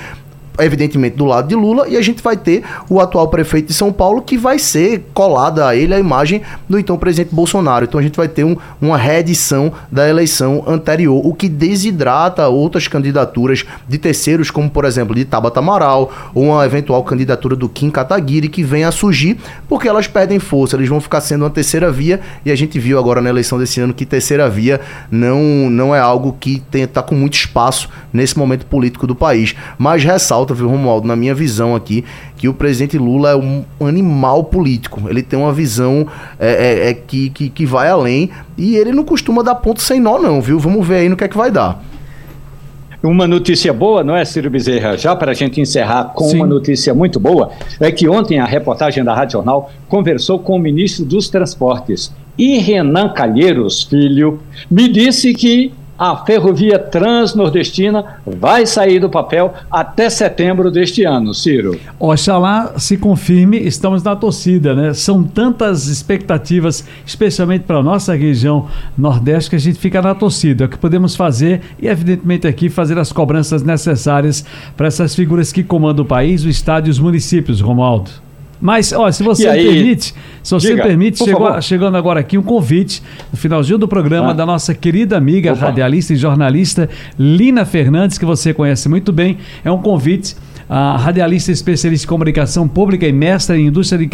evidentemente, do lado de Lula, e a gente vai ter o atual prefeito de São Paulo, que vai ser colada a ele a imagem do então presidente Bolsonaro. Então a gente vai ter um, uma reedição da eleição anterior, o que desidrata outras candidaturas de terceiros, como por exemplo de Tabata Amaral, ou uma eventual candidatura do Kim Kataguiri, que vem a surgir, porque elas perdem força, eles vão ficar sendo uma terceira via, e a gente viu agora na eleição desse ano que terceira via não, não é algo que está com muito espaço nesse momento político do país. Mas ressalta viu, Romualdo, na minha visão aqui, que o presidente Lula é um animal político. Ele tem uma visão é, é, é que, que, que vai além e ele não costuma dar ponto sem nó, não, viu? Vamos ver aí no que é que vai dar. Uma notícia boa, não é, Ciro Bezerra? Já para a gente encerrar com Sim. uma notícia muito boa, é que ontem a reportagem da Rádio Jornal conversou com o ministro dos Transportes. E Renan Calheiros, filho, me disse que a ferrovia transnordestina vai sair do papel até setembro deste ano, Ciro. Oxalá se confirme, estamos na torcida, né? São tantas expectativas, especialmente para a nossa região nordeste, que a gente fica na torcida. É o que podemos fazer e, evidentemente, aqui fazer as cobranças necessárias para essas figuras que comandam o país, o estado e os municípios, Romualdo. Mas, ó, se você aí, permite, se você diga, permite, chegou, chegando agora aqui um convite no finalzinho do programa ah. da nossa querida amiga, Opa. radialista e jornalista Lina Fernandes, que você conhece muito bem. É um convite a radialista especialista em comunicação pública e mestra em indústria de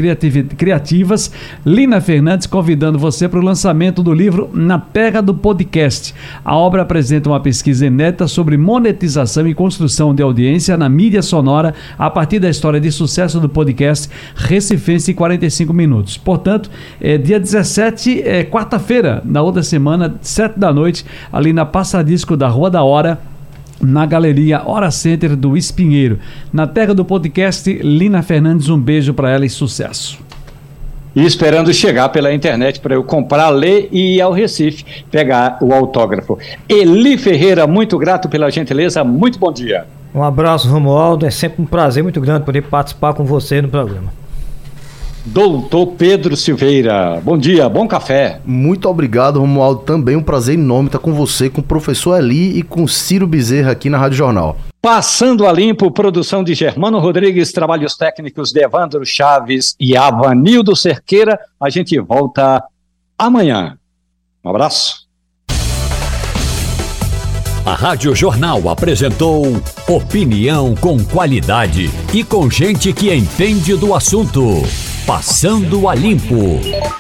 criativas, Lina Fernandes, convidando você para o lançamento do livro Na Pega do Podcast. A obra apresenta uma pesquisa inédita sobre monetização e construção de audiência na mídia sonora a partir da história de sucesso do podcast Recifense 45 Minutos. Portanto, é dia 17, é quarta-feira, na outra semana, 7 da noite, ali na Passadisco da Rua da Hora na Galeria Hora Center do Espinheiro. Na terra do podcast, Lina Fernandes, um beijo para ela e sucesso. E esperando chegar pela internet para eu comprar, ler e ir ao Recife pegar o autógrafo. Eli Ferreira, muito grato pela gentileza, muito bom dia. Um abraço, Romualdo. É sempre um prazer muito grande poder participar com você no programa. Doutor Pedro Silveira, bom dia, bom café. Muito obrigado, Romualdo. Também um prazer enorme estar com você, com o professor Eli e com Ciro Bezerra aqui na Rádio Jornal. Passando a limpo, produção de Germano Rodrigues, trabalhos técnicos de Evandro Chaves e Avanildo Cerqueira. A gente volta amanhã. Um abraço. A Rádio Jornal apresentou opinião com qualidade e com gente que entende do assunto. Passando a Limpo.